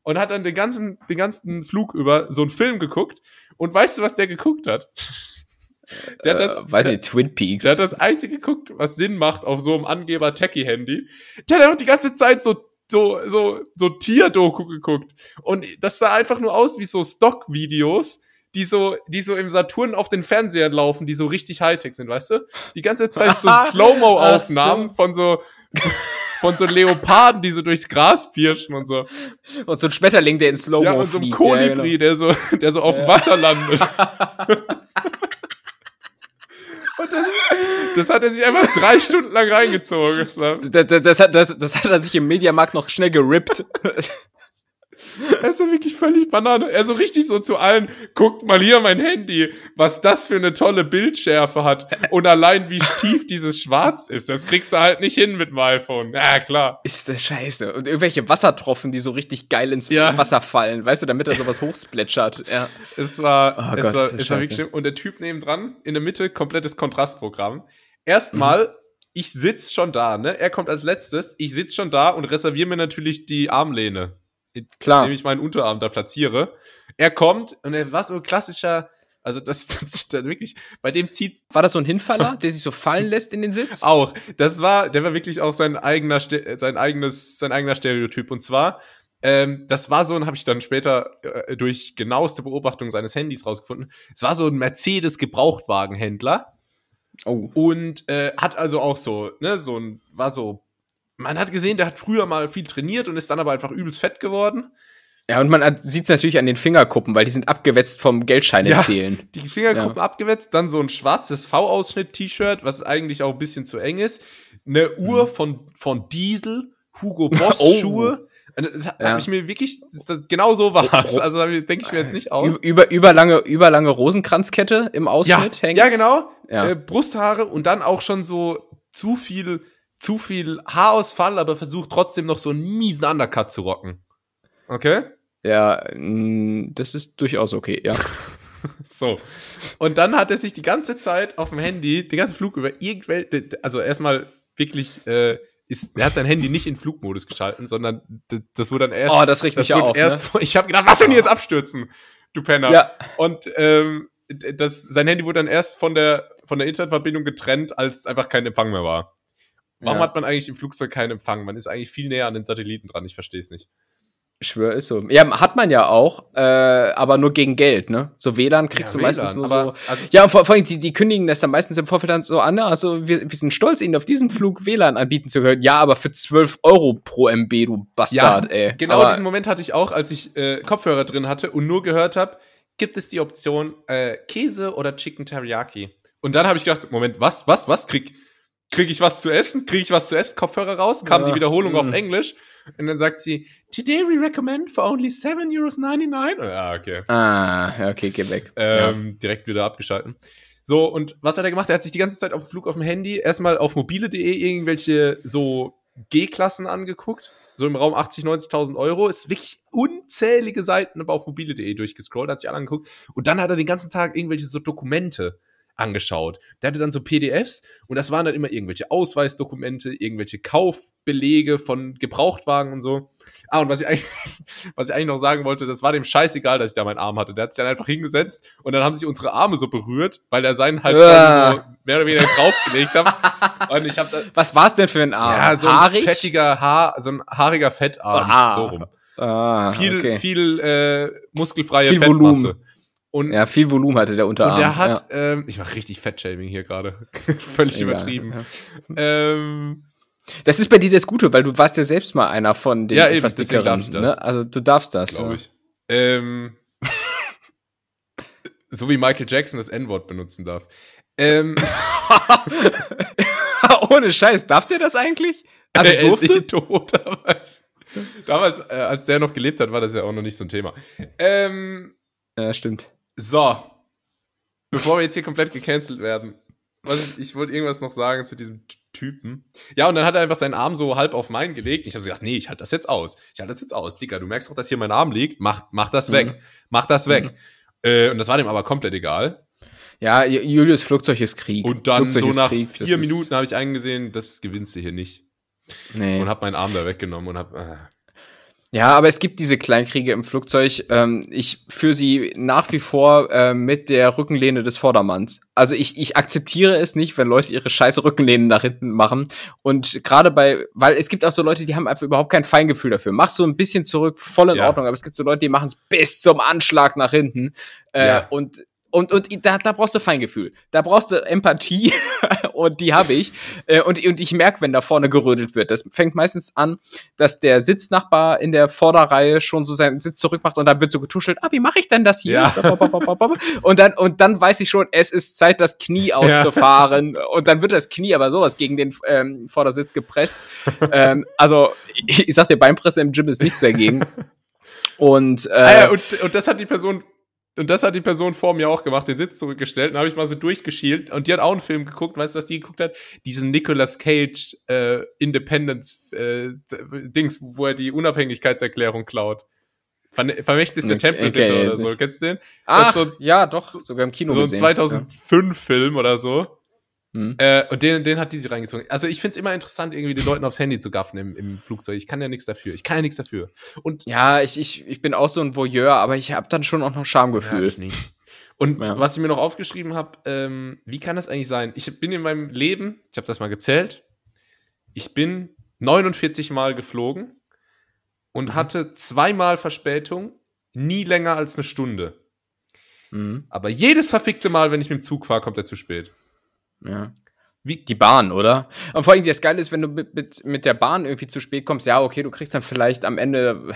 und hat dann den ganzen, den ganzen Flug über so einen Film geguckt. Und weißt du, was der geguckt hat? Der hat das, äh, weiß der, nicht, Twin Peaks. der hat das einzige geguckt, was Sinn macht auf so einem Angeber-Techie-Handy. Der hat auch die ganze Zeit so, so, so, so Tierdoku geguckt. Und das sah einfach nur aus wie so Stock-Videos, die so, die so im Saturn auf den Fernsehern laufen, die so richtig Hightech sind, weißt du? Die ganze Zeit so Slow-Mo-Aufnahmen Ach von so, von so Leoparden, die so durchs Gras pirschen und so. und so ein Schmetterling, der in Slow-Mo Ja, und so ein. Kolibri, Ja, der so, der so auf dem Wasser landet. und das, das hat er sich einfach drei Stunden lang reingezogen. Das genau. das, das, hat, das, das hat er sich im Mediamarkt noch schnell gerippt. Er ist ja wirklich völlig Banane. Er so richtig so zu allen, guckt mal hier mein Handy, was das für eine tolle Bildschärfe hat. Und allein wie tief dieses Schwarz ist, das kriegst du halt nicht hin mit dem iPhone. Ja, klar. Ist das scheiße. Und irgendwelche Wassertropfen, die so richtig geil ins Ja. Wasser fallen, weißt du, damit er sowas hochsplätschert. Ja. Es war, Oh es Gott, war, es war wirklich schlimm. Und der Typ nebendran, in der Mitte, komplettes Kontrastprogramm. Erstmal, ich sitz schon da, ne? Er kommt als letztes, ich sitz schon da und reserviere mir natürlich die Armlehne. Klar. Indem ich meinen Unterarm da platziere. Er kommt und er war so ein klassischer, also das, das, das wirklich, bei dem zieht War das so ein Hinfaller, der sich so fallen lässt in den Sitz? auch. Das war, der war wirklich auch sein eigener, sein eigenes, sein eigener Stereotyp. Und zwar, ähm, das war so, und habe ich dann später äh, durch genaueste Beobachtung seines Handys rausgefunden. Es war so ein Mercedes Gebrauchtwagenhändler Oh. und äh, hat also auch so, ne, so ein, war so. Man hat gesehen, der hat früher mal viel trainiert und ist dann aber einfach übelst fett geworden. Ja, und man sieht es natürlich an den Fingerkuppen, weil die sind abgewetzt vom Geldschein Ja. Die Fingerkuppen abgewetzt, dann so ein schwarzes V-Ausschnitt-T-Shirt, was eigentlich auch ein bisschen zu eng ist. Eine Uhr von, von Diesel, Hugo Boss Oh. Schuhe. Das habe Ja. ich mir wirklich, das, genau so war es. Oh. Also denke ich mir jetzt nicht aus. Über, überlange, überlange Rosenkranzkette im Ja, Ausschnitt hängt. ja, genau. Ja. Äh, Brusthaare und dann auch schon so zu viel, zu viel Haarausfall, aber versucht trotzdem noch so einen miesen Undercut zu rocken. Okay? Ja, das ist durchaus okay, ja. So. Und dann hat er sich die ganze Zeit auf dem Handy, den ganzen Flug über irgendwelche, also erstmal wirklich, äh, ist, er hat sein Handy nicht in Flugmodus geschalten, sondern das wurde dann erst. Oh, das regt mich auf, Erst, ne? Ich habe gedacht, was wenn die jetzt abstürzen, du Penner. Ja. Und ähm, das, sein Handy wurde dann erst von der von der Internetverbindung getrennt, als einfach kein Empfang mehr war. Warum Ja. hat man eigentlich im Flugzeug keinen Empfang? Man ist eigentlich viel näher an den Satelliten dran. Ich verstehe es nicht. Ich schwöre, ist so. Ja, hat man ja auch, äh, aber nur gegen Geld, ne? So WLAN kriegst Ja, du meistens WLAN, nur aber- so. also- ja, und vor, vor allem, die, die kündigen das dann meistens im Vorfeld dann so an, ne? also wir, wir sind stolz, ihnen auf diesem Flug WLAN anbieten zu können. Ja, aber für 12 Euro pro MB, du Bastard, ey. Genau aber, diesen Moment hatte ich auch, als ich äh, Kopfhörer drin hatte und nur gehört habe, gibt es die Option äh, Käse oder Chicken Teriyaki. Und dann habe ich gedacht, Moment, was, was, was? Krieg, krieg ich was zu essen? Krieg ich was zu essen? Kopfhörer raus? Kam Ja, die Wiederholung auf mm. Englisch. Und dann sagt sie, Today we recommend for only 7,99 Euros. Ja, okay. Ah, ja, okay, geh weg. Ähm, Direkt wieder abgeschalten. So, und was hat er gemacht? Er hat sich die ganze Zeit auf dem Flug auf dem Handy erstmal auf mobile.de irgendwelche so G-Klassen angeguckt. So im Raum 80, 90.000 Euro. Ist wirklich unzählige Seiten aber auf mobile.de durchgescrollt, hat sich alle angeguckt. Und dann hat er den ganzen Tag irgendwelche so Dokumente angeschaut. Der hatte dann so PDFs und das waren dann immer irgendwelche Ausweisdokumente, irgendwelche Kaufbelege von Gebrauchtwagen und so. Ah, und was ich eigentlich, was ich eigentlich noch sagen wollte, das war dem scheißegal, dass ich da meinen Arm hatte. Der hat sich dann einfach hingesetzt und dann haben sich unsere Arme so berührt, weil er seinen halt so mehr oder weniger draufgelegt hat. Und ich habe da, Was war's denn für ein Arm? ja, so ein Haarig? fettiger Haar, so ein haariger Fettarm, Ah. so rum. Ah, Viel, okay. viel äh, muskelfreie Viel Fettmasse. Volumen. Und, Ja, viel Volumen hatte der Unterarm. und der hat, ja. ähm, ich mache richtig Fettshaming hier gerade. Völlig Egal, übertrieben. ja. Ähm, Das ist bei dir das Gute, weil du warst ja selbst mal einer von den Ja, eben, etwas deswegen dickeren. Ne? Also du darfst das. glaube ich. Ähm, so wie Michael Jackson das N-Wort benutzen darf. Ähm, Ohne Scheiß, darf der das eigentlich? Also er ist durfte? eh tot, aber damals, äh, als der noch gelebt hat, war das ja auch noch nicht so ein Thema. Ähm, Ja, stimmt. So, bevor wir jetzt hier komplett gecancelt werden, was ich, wollte irgendwas noch sagen zu diesem Typen. Ja, und dann hat er einfach seinen Arm so halb auf meinen gelegt. Ich habe gesagt, nee, ich halte das jetzt aus. Ich halte das jetzt aus. Dicker, du merkst doch, dass hier mein Arm liegt. Mach, mach das Mhm. weg. Mach das weg. Äh, und das war dem aber komplett egal. Ja, Ju- Julius Flugzeug ist Krieg. Und dann Flugzeug so nach Krieg, vier Minuten habe ich eingesehen, das gewinnst du hier nicht. Nee. Und habe meinen Arm da weggenommen und habe. Äh, Ja, aber es gibt diese Kleinkriege im Flugzeug. Ähm, ich führe sie nach wie vor äh, mit der Rückenlehne des Vordermanns. Also ich, ich akzeptiere es nicht, wenn Leute ihre scheiße Rückenlehnen nach hinten machen. Und gerade bei, weil es gibt auch so Leute, die haben einfach überhaupt kein Feingefühl dafür. Mach so ein bisschen zurück, voll in Ja. Ordnung. Aber es gibt so Leute, die machen es bis zum Anschlag nach hinten. Äh, Ja. Und und, und da, da brauchst du Feingefühl. Da brauchst du Empathie und die habe ich. Äh, und, und ich merke, wenn da vorne gerödelt wird. Das fängt meistens an, dass der Sitznachbar in der Vorderreihe schon so seinen Sitz zurückmacht und dann wird so getuschelt, ah, wie mache ich denn das hier? Ja. Und dann, und dann weiß ich schon, es ist Zeit, das Knie auszufahren. Und dann wird das Knie aber sowas gegen den ähm, Vordersitz gepresst. ähm, also, ich, ich sag dir, Beinpresse im Gym ist nichts dagegen. Und, äh, ah ja, und, und das hat die Person. Und das hat die Person vor mir auch gemacht, den Sitz zurückgestellt. Und habe ich mal so durchgeschielt. Und die hat auch einen Film geguckt. Weißt du, was die geguckt hat? Diesen Nicolas Cage äh, Independence äh, Dings, wo er die Unabhängigkeitserklärung klaut. Ver Vermächtnis der Okay, Tempel okay, oder so. Kennst du den? ach, so- ja, doch, sogar im Kino so ein gesehen. 2005-Film oder so. Ja. Hm. Äh, und den, den hat die sich reingezogen. Also ich find's immer interessant, irgendwie den Leuten aufs Handy zu gaffen im, im Flugzeug. Ich kann ja nichts dafür. Ich kann ja nichts dafür. Und Ja, ich, ich, ich bin auch so ein Voyeur, aber ich habe dann schon auch noch Schamgefühl. Ja, ich nicht. Und Ja. was ich mir noch aufgeschrieben habe, ähm, wie kann das eigentlich sein? Ich bin in meinem Leben, ich habe das mal gezählt, ich bin 49 Mal geflogen und hatte zweimal Verspätung, nie länger als eine Stunde. Mhm. Aber jedes verfickte Mal, wenn ich mit dem Zug fahre, kommt er zu spät. Ja. Wie, Die Bahn, oder? Und vor allem das Geile ist, wenn du mit, mit, mit der Bahn irgendwie zu spät kommst, ja, okay, du kriegst dann vielleicht am Ende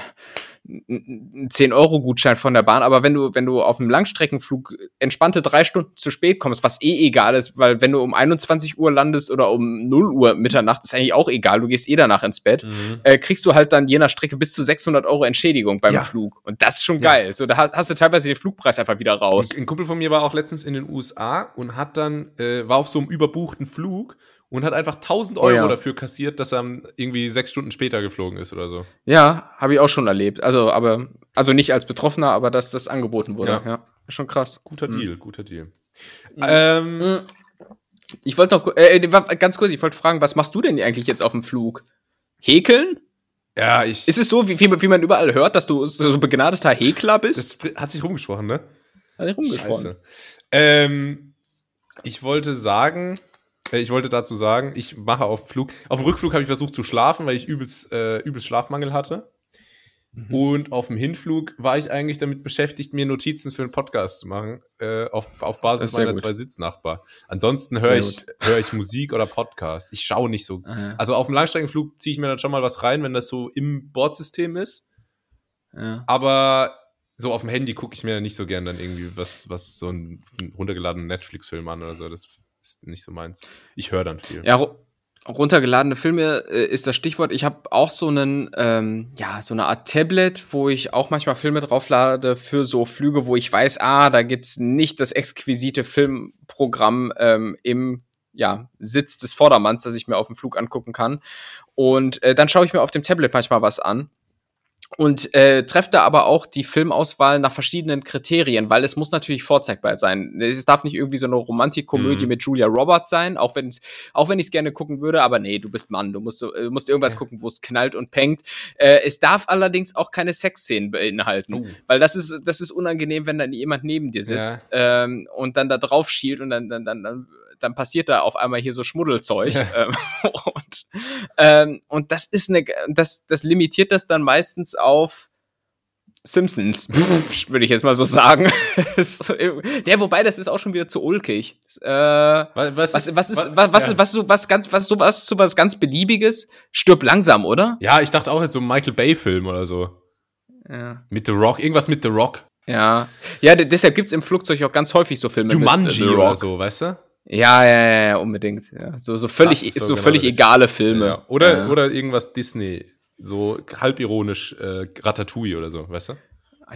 einen 10-Euro-Gutschein von der Bahn, aber wenn du, wenn du auf einem Langstreckenflug entspannte drei Stunden zu spät kommst, was eh egal ist, weil wenn du um 21 Uhr landest oder um 0 Uhr Mitternacht, ist eigentlich auch egal, du gehst eh danach ins Bett, äh, kriegst du halt dann je nach Strecke bis zu 600 Euro Entschädigung beim Ja. Flug. Und das ist schon Ja. geil. So, da hast, hast du teilweise den Flugpreis einfach wieder raus. Ein Kumpel von mir war auch letztens in den USA und hat dann, äh, war auf so einem überbuchten Flug und hat einfach 1000 Oh Euro ja. dafür kassiert, dass er irgendwie sechs Stunden später geflogen ist oder so. Ja, habe ich auch schon erlebt. Also, aber, also nicht als Betroffener, aber dass das angeboten wurde. Ja. Ja, schon krass. Guter Mhm. Deal, guter Deal. Ähm, Mhm. Ich wollte noch, äh, äh, ganz kurz, ich wollte fragen, was machst du denn eigentlich jetzt auf dem Flug? Häkeln? ja, ich. Ist es so, wie, wie, wie man überall hört, dass du so begnadeter Häkler bist? Das hat sich rumgesprochen, ne? Hat ich rumgesprochen. Scheiße. Ähm, ich wollte sagen, ich wollte dazu sagen, ich mache auf dem Flug, auf dem Rückflug habe ich versucht zu schlafen, weil ich übelst, äh, übelst Schlafmangel hatte. Mhm. Und auf dem Hinflug war ich eigentlich damit beschäftigt, mir Notizen für einen Podcast zu machen, äh, auf, auf Basis meiner gut. zwei Sitznachbar. Ansonsten höre ich, höre ich Musik oder Podcast. Ich schaue nicht so. Aha, Also auf dem Langstreckenflug ziehe ich mir dann schon mal was rein, wenn das so im Bordsystem ist. ja. Aber so auf dem Handy gucke ich mir nicht so gern dann irgendwie was, was so ein runtergeladenen Netflix-Film an oder so. Das ist nicht so meins. Ich höre dann viel. Ja, ru- runtergeladene Filme äh, ist das Stichwort. Ich habe auch so einen, ähm, ja, so eine Art Tablet, wo ich auch manchmal Filme drauflade für so Flüge, wo ich weiß, ah, da gibt's nicht das exquisite Filmprogramm ähm, im ja, Sitz des Vordermanns, das ich mir auf dem Flug angucken kann. Und äh, dann schaue ich mir auf dem Tablet manchmal was an. Und äh, treffe da aber auch die Filmauswahl nach verschiedenen Kriterien, weil es muss natürlich vorzeigbar sein. Es darf nicht irgendwie so eine Romantikkomödie Mhm. mit Julia Roberts sein, auch wenn auch wenn ich es gerne gucken würde, aber nee, du bist Mann, du musst, äh, musst irgendwas Ja. gucken, wo es knallt und pengt. Äh, es darf allerdings auch keine Sexszenen beinhalten, Oh. weil das ist das ist unangenehm, wenn dann jemand neben dir sitzt ähm, und dann da drauf schielt und dann dann dann, dann dann passiert da auf einmal hier so Schmuddelzeug. Ja. Ähm, und, ähm, und das ist eine, das, das limitiert das dann meistens auf Simpsons, würde ich jetzt mal so sagen. der, wobei, das ist auch schon wieder zu ulkig. Äh, was, was, was, ist, was, was, was, ja. was, so was ganz, was so was, so was ganz beliebiges? Stirb langsam, oder? Ja, ich dachte auch jetzt so ein Michael Bay Film oder so. Ja. Mit The Rock, irgendwas mit The Rock. Ja, ja, deshalb gibt's im Flugzeug auch ganz häufig so Filme Jumanji mit The Rock. oder so, weißt du? Ja, ja, ja, unbedingt. Ja. So, so völlig, so, so genau völlig egale Filme. Ja. Oder, ja. oder irgendwas Disney, so halbironisch äh, Ratatouille oder so, weißt du?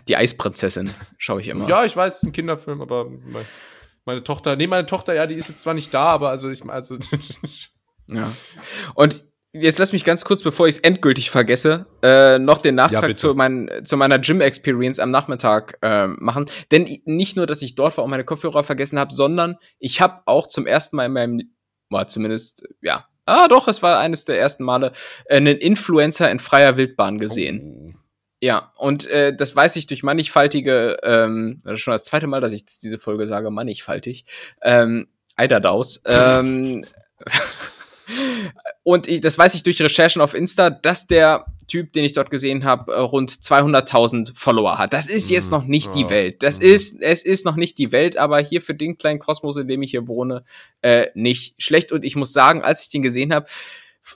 Die Eisprinzessin schaue ich immer. Ja, ich weiß, ein Kinderfilm, aber meine, meine Tochter, nee, meine Tochter, ja, die ist jetzt zwar nicht da, aber also ich, also. ja. Und jetzt lass mich ganz kurz, bevor ich es endgültig vergesse, äh, noch den Nachtrag ja, zu, mein, zu meiner Gym-Experience am Nachmittag äh, machen. Denn nicht nur, dass ich dort war und meine Kopfhörer vergessen habe, sondern ich habe auch zum ersten Mal in meinem, war zumindest, ja, ah doch, es war eines der ersten Male, äh, einen Influencer in freier Wildbahn gesehen. Oh. Ja, und äh, das weiß ich durch mannigfaltige, ähm, schon das zweite Mal, dass ich diese Folge sage, mannigfaltig, ähm, Eiderdaus. ähm, Und ich, das weiß ich durch Recherchen auf Insta, dass der Typ, den ich dort gesehen habe, äh, rund 200.000 Follower hat. Das ist jetzt mhm. noch nicht die Welt. Das mhm. ist, es ist noch nicht die Welt, aber hier für den kleinen Kosmos, in dem ich hier wohne, äh, nicht schlecht. Und ich muss sagen, als ich den gesehen habe,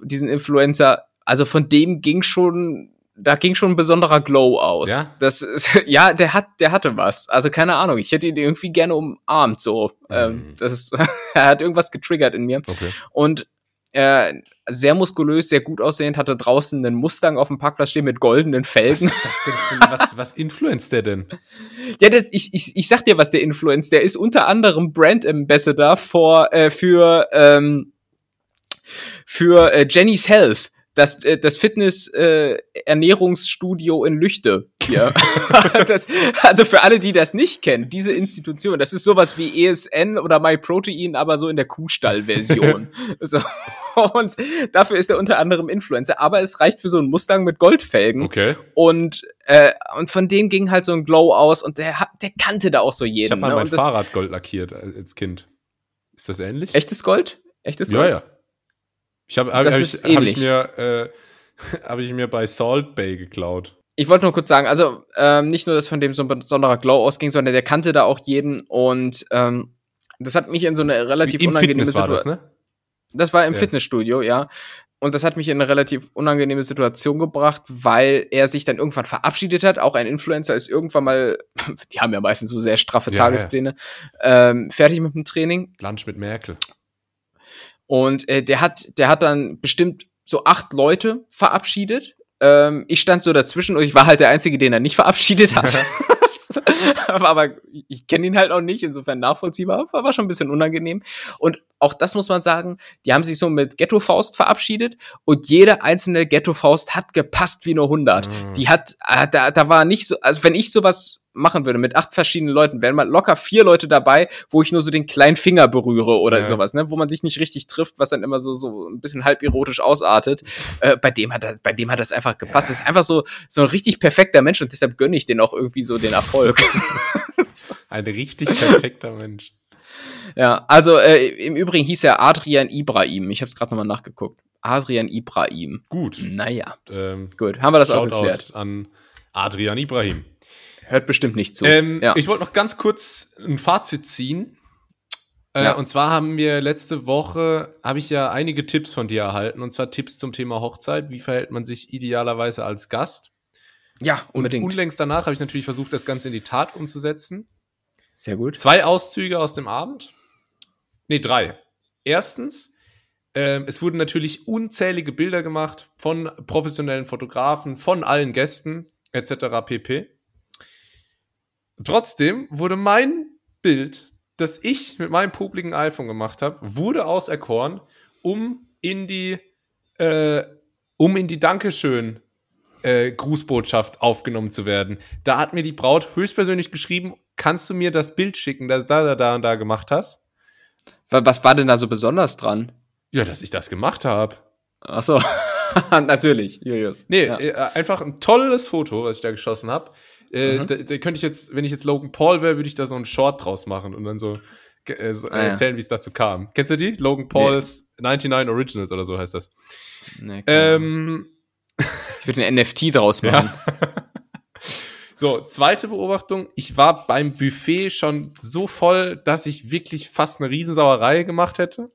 diesen Influencer, also von dem ging schon da ging schon ein besonderer Glow aus. Ja, das ist, ja, der hat, der hatte was. Also keine Ahnung. Ich hätte ihn irgendwie gerne umarmt. So, mhm. ähm, das ist, er hat irgendwas getriggert in mir. Okay. Und äh, sehr muskulös, sehr gut aussehend, hatte draußen einen Mustang auf dem Parkplatz stehen mit goldenen Felgen. Was ist das denn für, was, was influenzt der denn? Ja, das, ich, ich, ich sag dir, was der influenzt. Der ist unter anderem Brand Ambassador for, äh, für, ähm, für äh, Jenny's Health das, äh, das Fitness-Ernährungsstudio äh, in Lüchte hier. das, also für alle, die das nicht kennen, diese Institution, das ist sowas wie ESN oder MyProtein, aber so in der Kuhstall-Version. so. Und dafür ist er unter anderem Influencer. Aber es reicht für so einen Mustang mit Goldfelgen. Okay. Und, äh, und von dem ging halt so ein Glow aus und der, der kannte da auch so jeden. Ich hab mal ne? mein Fahrrad Gold lackiert als Kind. Ist das ähnlich? Echtes Gold? Echtes Gold? Ja, ja. Ich habe hab, hab ich, hab ich mir äh, habe ich mir bei Salt Bay geklaut. Ich wollte nur kurz sagen, also ähm, nicht nur, dass von dem so ein besonderer Glow ausging, sondern der kannte da auch jeden und ähm, das hat mich in so eine relativ Im unangenehme Situation. Das, ne? das war im ja. Fitnessstudio, ja. Und das hat mich in eine relativ unangenehme Situation gebracht, weil er sich dann irgendwann verabschiedet hat. Auch ein Influencer ist irgendwann mal, die haben ja meistens so sehr straffe ja, Tagespläne, ja. Ähm, fertig mit dem Training. Lunch mit Merkel. Und äh, der hat, der hat dann bestimmt so acht Leute verabschiedet. Ähm, ich stand so dazwischen und ich war halt der Einzige, den er nicht verabschiedet hat. aber, aber ich kenne ihn halt auch nicht, insofern nachvollziehbar, war, war schon ein bisschen unangenehm. Und auch das muss man sagen, die haben sich so mit Ghetto Faust verabschiedet und jede einzelne Ghetto Faust hat gepasst wie nur 100. Mhm. Die hat, äh, da, da war nicht so, also wenn ich sowas machen würde mit acht verschiedenen Leuten, wären mal locker vier Leute dabei, wo ich nur so den kleinen Finger berühre oder ja. sowas, ne, wo man sich nicht richtig trifft, was dann immer so so ein bisschen halb erotisch ausartet. Äh, bei dem hat er, bei dem hat das einfach gepasst. Ja. Das ist einfach so so ein richtig perfekter Mensch und deshalb gönne ich den auch irgendwie so den Erfolg. ein richtig perfekter Mensch. Ja, also äh, im Übrigen hieß er Adrian Ibrahim. Ich habe es gerade nochmal nachgeguckt. Adrian Ibrahim. Gut. Naja. Ähm, Gut, haben wir das auch geklärt. an Adrian Ibrahim. Hört bestimmt nicht zu. Ähm, ja. Ich wollte noch ganz kurz ein Fazit ziehen. Äh, ja. Und zwar haben wir letzte Woche, habe ich ja einige Tipps von dir erhalten. Und zwar Tipps zum Thema Hochzeit. Wie verhält man sich idealerweise als Gast? Ja, unbedingt. Und unlängst danach habe ich natürlich versucht, das Ganze in die Tat umzusetzen. Sehr gut. Zwei Auszüge aus dem Abend. Nee, drei. Erstens, äh, es wurden natürlich unzählige Bilder gemacht von professionellen Fotografen, von allen Gästen etc. pp. Trotzdem wurde mein Bild, das ich mit meinem publiken iPhone gemacht habe, wurde auserkoren, um in die, äh, um in die Dankeschön äh, Grußbotschaft aufgenommen zu werden. Da hat mir die Braut höchstpersönlich geschrieben, kannst du mir das Bild schicken, das da, da, da und da gemacht hast? Was war denn da so besonders dran? Ja, dass ich das gemacht habe. Ach so, natürlich, Julius. Nee, ja. äh, einfach ein tolles Foto, was ich da geschossen habe. Äh, mhm. da, da, könnte ich jetzt, wenn ich jetzt Logan Paul wäre, würde ich da so einen Short draus machen und dann so, äh, so ah, erzählen, ja. wie es dazu kam. Kennst du die? Logan Pauls nee. 99 Originals oder so heißt das. Nee, ähm, ich würde ein NFT draus machen. Ja. So, zweite Beobachtung. Ich war beim Buffet schon so voll, dass ich wirklich fast eine Riesensauerei gemacht hätte.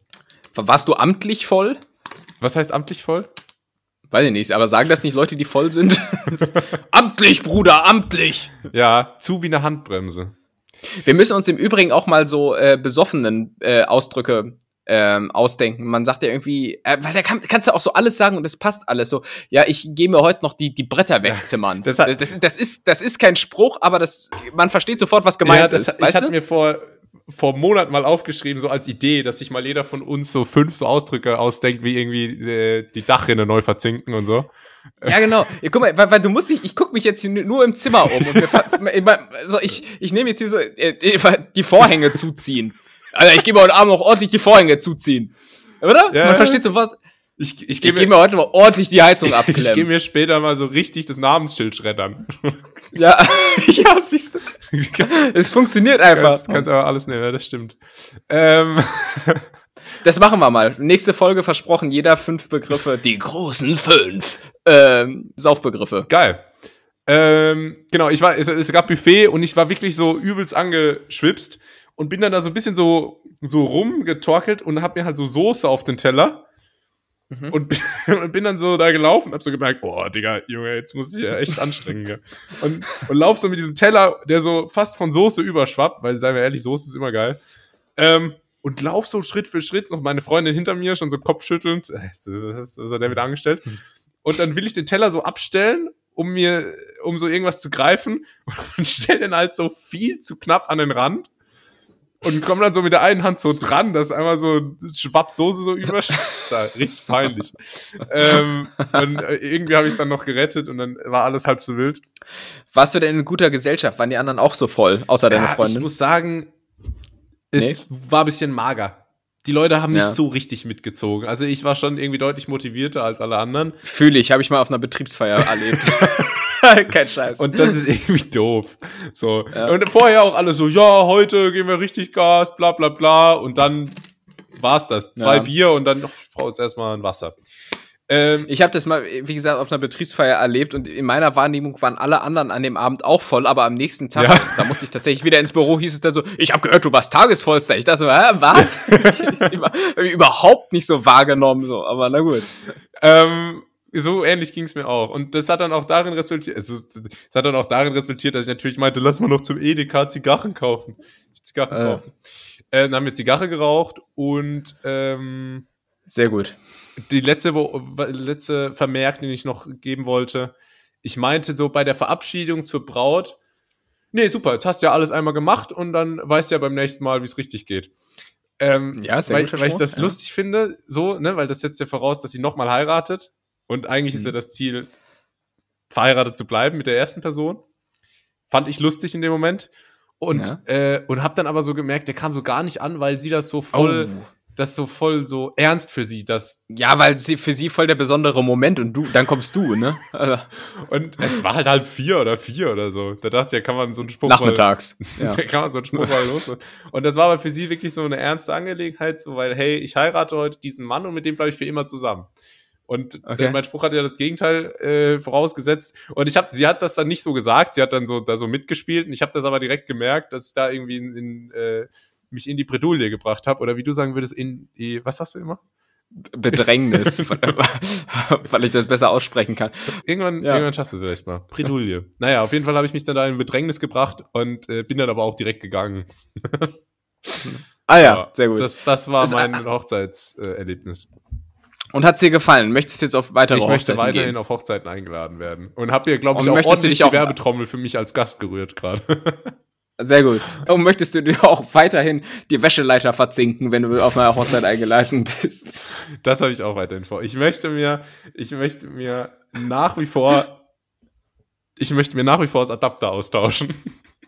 Warst du amtlich voll? Was heißt amtlich voll? Weiß ich nicht, aber sagen das nicht Leute, die voll sind? amtlich, Bruder, amtlich! Ja, zu wie eine Handbremse. Wir müssen uns im Übrigen auch mal so äh, besoffenen äh, Ausdrücke ähm, ausdenken. Man sagt ja irgendwie, äh, weil da kann, kannst du auch so alles sagen und es passt alles so. Ja, ich gehe mir heute noch die, die Bretter wegzimmern. das das, hat- das, das, ist, das ist kein Spruch, aber das, man versteht sofort, was gemeint ja, das, ist. ich hatte mir vor, vor einem Monat mal aufgeschrieben, so als Idee, dass sich mal jeder von uns so fünf so Ausdrücke ausdenkt, wie irgendwie äh, die Dachrinne neu verzinken und so. Ja, genau. Ja, guck mal, weil, weil du musst nicht, ich guck mich jetzt hier nur im Zimmer um und wir, ver- immer- so, ich, ich nehme jetzt hier so äh, die Vorhänge zuziehen. Alter, ich mir heute Abend noch ordentlich die Vorhänge zuziehen. Oder? Ja. Man versteht sofort. Ich, ich Ich gehe gehe mir, mir heute mal ordentlich die Heizung ich geh abklemmen. mir später mal so richtig das Namensschild schreddern. Ja, ja, siehst du. Es funktioniert einfach. Das kannst aber alles nehmen, ja, das stimmt. Ähm, Das machen wir mal. Nächste Folge versprochen, jeder fünf Begriffe. Die großen fünf. Ähm, Saufbegriffe. geil. Ähm, genau, ich war, es, es gab Buffet und ich war wirklich so übelst angeschwipst und bin dann da so ein bisschen so, so rumgetorkelt und hab mir halt so Soße auf den Teller Mhm. und, bin, und bin dann so da gelaufen und hab so gemerkt, boah, Digga, Junge, jetzt muss ich ja echt anstrengen. gell. Und, und lauf so mit diesem Teller, der so fast von Soße überschwappt, weil, seien wir ehrlich, Soße ist immer geil. Ähm, und lauf so Schritt für Schritt, noch meine Freundin hinter mir, schon so kopfschüttelnd, was ist, was hat der wieder angestellt? Und dann will ich den Teller so abstellen, um mir, um so irgendwas zu greifen und stell den halt so viel zu knapp an den Rand und komm dann so mit der einen Hand so dran, dass einmal so Schwapp Soße so war richtig peinlich. ähm, und äh, irgendwie habe ich es dann noch gerettet und dann war alles halb so wild. Warst du denn in guter Gesellschaft? Waren die anderen auch so voll, außer deine Ja, ich Freundin? muss sagen, es war ein bisschen mager. Die Leute haben nicht Ja. so richtig mitgezogen. Also ich war schon irgendwie deutlich motivierter als alle anderen. Fühle ich, habe ich mal auf einer Betriebsfeier erlebt. Kein Scheiß. Und das ist irgendwie doof. So. Ja. Und vorher auch alle so, ja, heute geben wir richtig Gas, bla bla bla. Und dann war's das. Zwei Ja. Bier und dann, ach, ich brauche jetzt erstmal ein Wasser. Ähm, Ich habe das mal, wie gesagt, auf einer Betriebsfeier erlebt und in meiner Wahrnehmung waren alle anderen an dem Abend auch voll, aber am nächsten Tag, Ja. da musste ich tatsächlich wieder ins Büro, hieß es dann so, ich habe gehört, du warst Tagesvollster. Ich dachte so, hä, was? ich, ich, hab ich überhaupt nicht so wahrgenommen, so, aber na gut. ähm, so ähnlich ging's mir auch. Und das hat dann auch darin resultiert, also, es hat dann auch darin resultiert, dass ich natürlich meinte, lass mal noch zum Edeka Zigarren kaufen. Zigarren Äh. kaufen. Äh, dann haben wir Zigarre geraucht und ähm, Sehr gut. die letzte, wo, letzte Vermerk, den ich noch geben wollte. Ich meinte so bei der Verabschiedung zur Braut, nee, super, jetzt hast du ja alles einmal gemacht und dann weißt du ja beim nächsten Mal, wie es richtig geht. Ähm, Ja, sehr weil, guter weil ich das ja. lustig finde, so, ne, weil das setzt ja voraus, dass sie nochmal heiratet und eigentlich ist Mhm. ja das Ziel, verheiratet zu bleiben mit der ersten Person. Fand ich lustig in dem Moment. Und, Ja. äh, und hab dann aber so gemerkt, der kam so gar nicht an, weil sie das so voll, Oh. das so voll so ernst für sie, das Ja, weil sie für sie voll der besondere Moment und du, dann kommst du, ne? Also, Und es war halt halb vier oder vier oder so. Da dachte ich, ja, kann man so einen Spruch mal, nachmittags. Ja. da kann man so einen Spruch mal los. Und das war aber für sie wirklich so eine ernste Angelegenheit, so, weil, hey, ich heirate heute diesen Mann und mit dem bleibe ich für immer zusammen. Und Okay. äh, mein Spruch hat ja das Gegenteil äh, vorausgesetzt. Und ich habe, sie hat das dann nicht so gesagt, sie hat dann so da so mitgespielt. Und ich habe das aber direkt gemerkt, dass ich da irgendwie in, in, äh, mich in die Bredouille gebracht habe. Oder wie du sagen würdest, in die, was sagst du immer? Bedrängnis, weil, ich das besser aussprechen kann. Irgendwann, Ja. irgendwann schaffst du es vielleicht mal. Bredouille. naja, auf jeden Fall habe ich mich dann da in Bedrängnis gebracht und äh, bin dann aber auch direkt gegangen. Ah ja, sehr gut. Das, das war mein Hochzeitserlebnis. Und hat's dir gefallen? Möchtest du jetzt auf weitere Ich möchte Hochzeiten weiterhin gehen? auf Hochzeiten eingeladen werden. Und habe hier, glaube ich, Und auch möchtest du ordentlich auch- die Werbetrommel für mich als Gast gerührt gerade. Sehr gut. Und möchtest du dir auch weiterhin die Wäscheleiter verzinken, wenn du auf einer Hochzeit eingeladen bist? das habe ich auch weiterhin vor. Ich möchte mir, ich möchte mir nach wie vor, ich möchte mir nach wie vor das Adapter austauschen.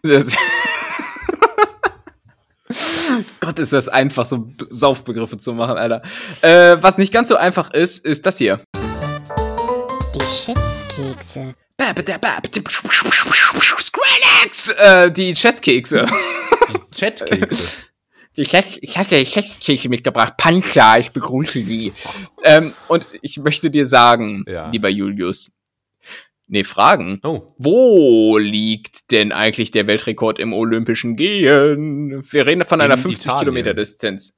Das Gott, ist das einfach, so Saufbegriffe zu machen, Alter. Äh, was nicht ganz so einfach ist, ist das hier. Die Schätzkekse. Skrillex! Äh, die Schätzkekse. Chatkekse. Die Schätz ich hatte Schätzkekse mitgebracht. Pancha, ich begrüße Sie. ähm, und ich möchte dir sagen, Ja. lieber Julius, Nee, Fragen. Oh. Wo liegt denn eigentlich der Weltrekord im olympischen Gehen? Wir reden von einer In 50 Italien. Kilometer Distanz.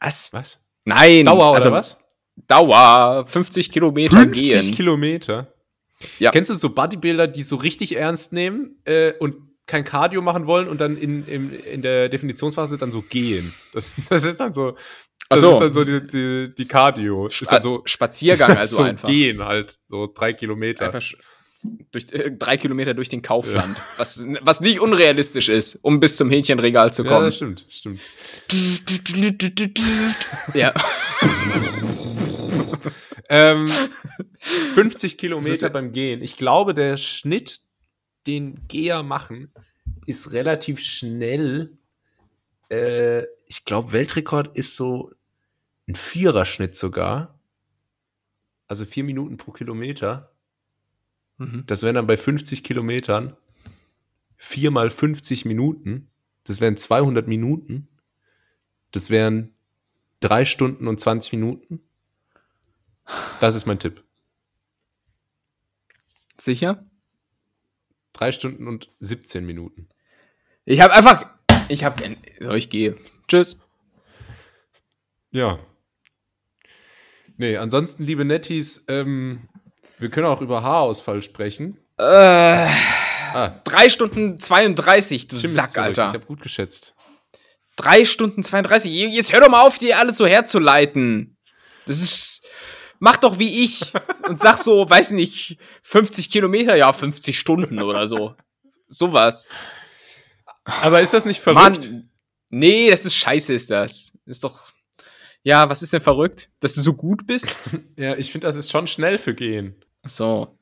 Was? Was? Nein. Dauer also oder was? Dauer. 50 Kilometer 50 gehen. Kilometer? Ja. Kennst du so Bodybuilder, die so richtig ernst nehmen äh, und kein Cardio machen wollen und dann in, in, in der Definitionsphase dann so gehen? Das, das ist dann so. Das so. ist dann so die, die, die Cardio. ist dann so Spaziergang also so einfach. Gehen halt, so drei Kilometer. Einfach durch, äh, drei Kilometer durch den Kaufland. Was, was nicht unrealistisch ist, um bis zum Hähnchenregal zu ja, kommen. das stimmt, stimmt. Ja. Ähm, 50 Kilometer beim Gehen. Ich glaube, der Schnitt, den Geher machen, ist relativ schnell. Äh, ich glaube, Weltrekord ist so ein Viererschnitt sogar. Also vier Minuten pro Kilometer. Mhm. Das wären dann bei 50 Kilometern vier mal 50 Minuten. Das wären 200 Minuten. Das wären drei Stunden und 20 Minuten. Das ist mein Tipp. Sicher? Drei Stunden und 17 Minuten. Ich habe einfach. Ich habe. So, ich gehe. Tschüss. Ja. Nee, ansonsten, liebe Netties, ähm, wir können auch über Haarausfall sprechen. Äh, Ah, 3 Stunden 32, du ist Sack. Alter. Ich habe gut geschätzt. 3 Stunden 32. Jetzt hör doch mal auf, dir alles so herzuleiten. Das ist. Mach doch wie ich und sag so, weiß nicht, 50 Kilometer, ja, 50 Stunden oder so. Sowas. Aber ist das nicht verrückt? Mann, nee, das ist scheiße, ist das. Ist doch. Ja, was ist denn verrückt? Dass du so gut bist? Ja, ich finde, das ist schon schnell für gehen. So.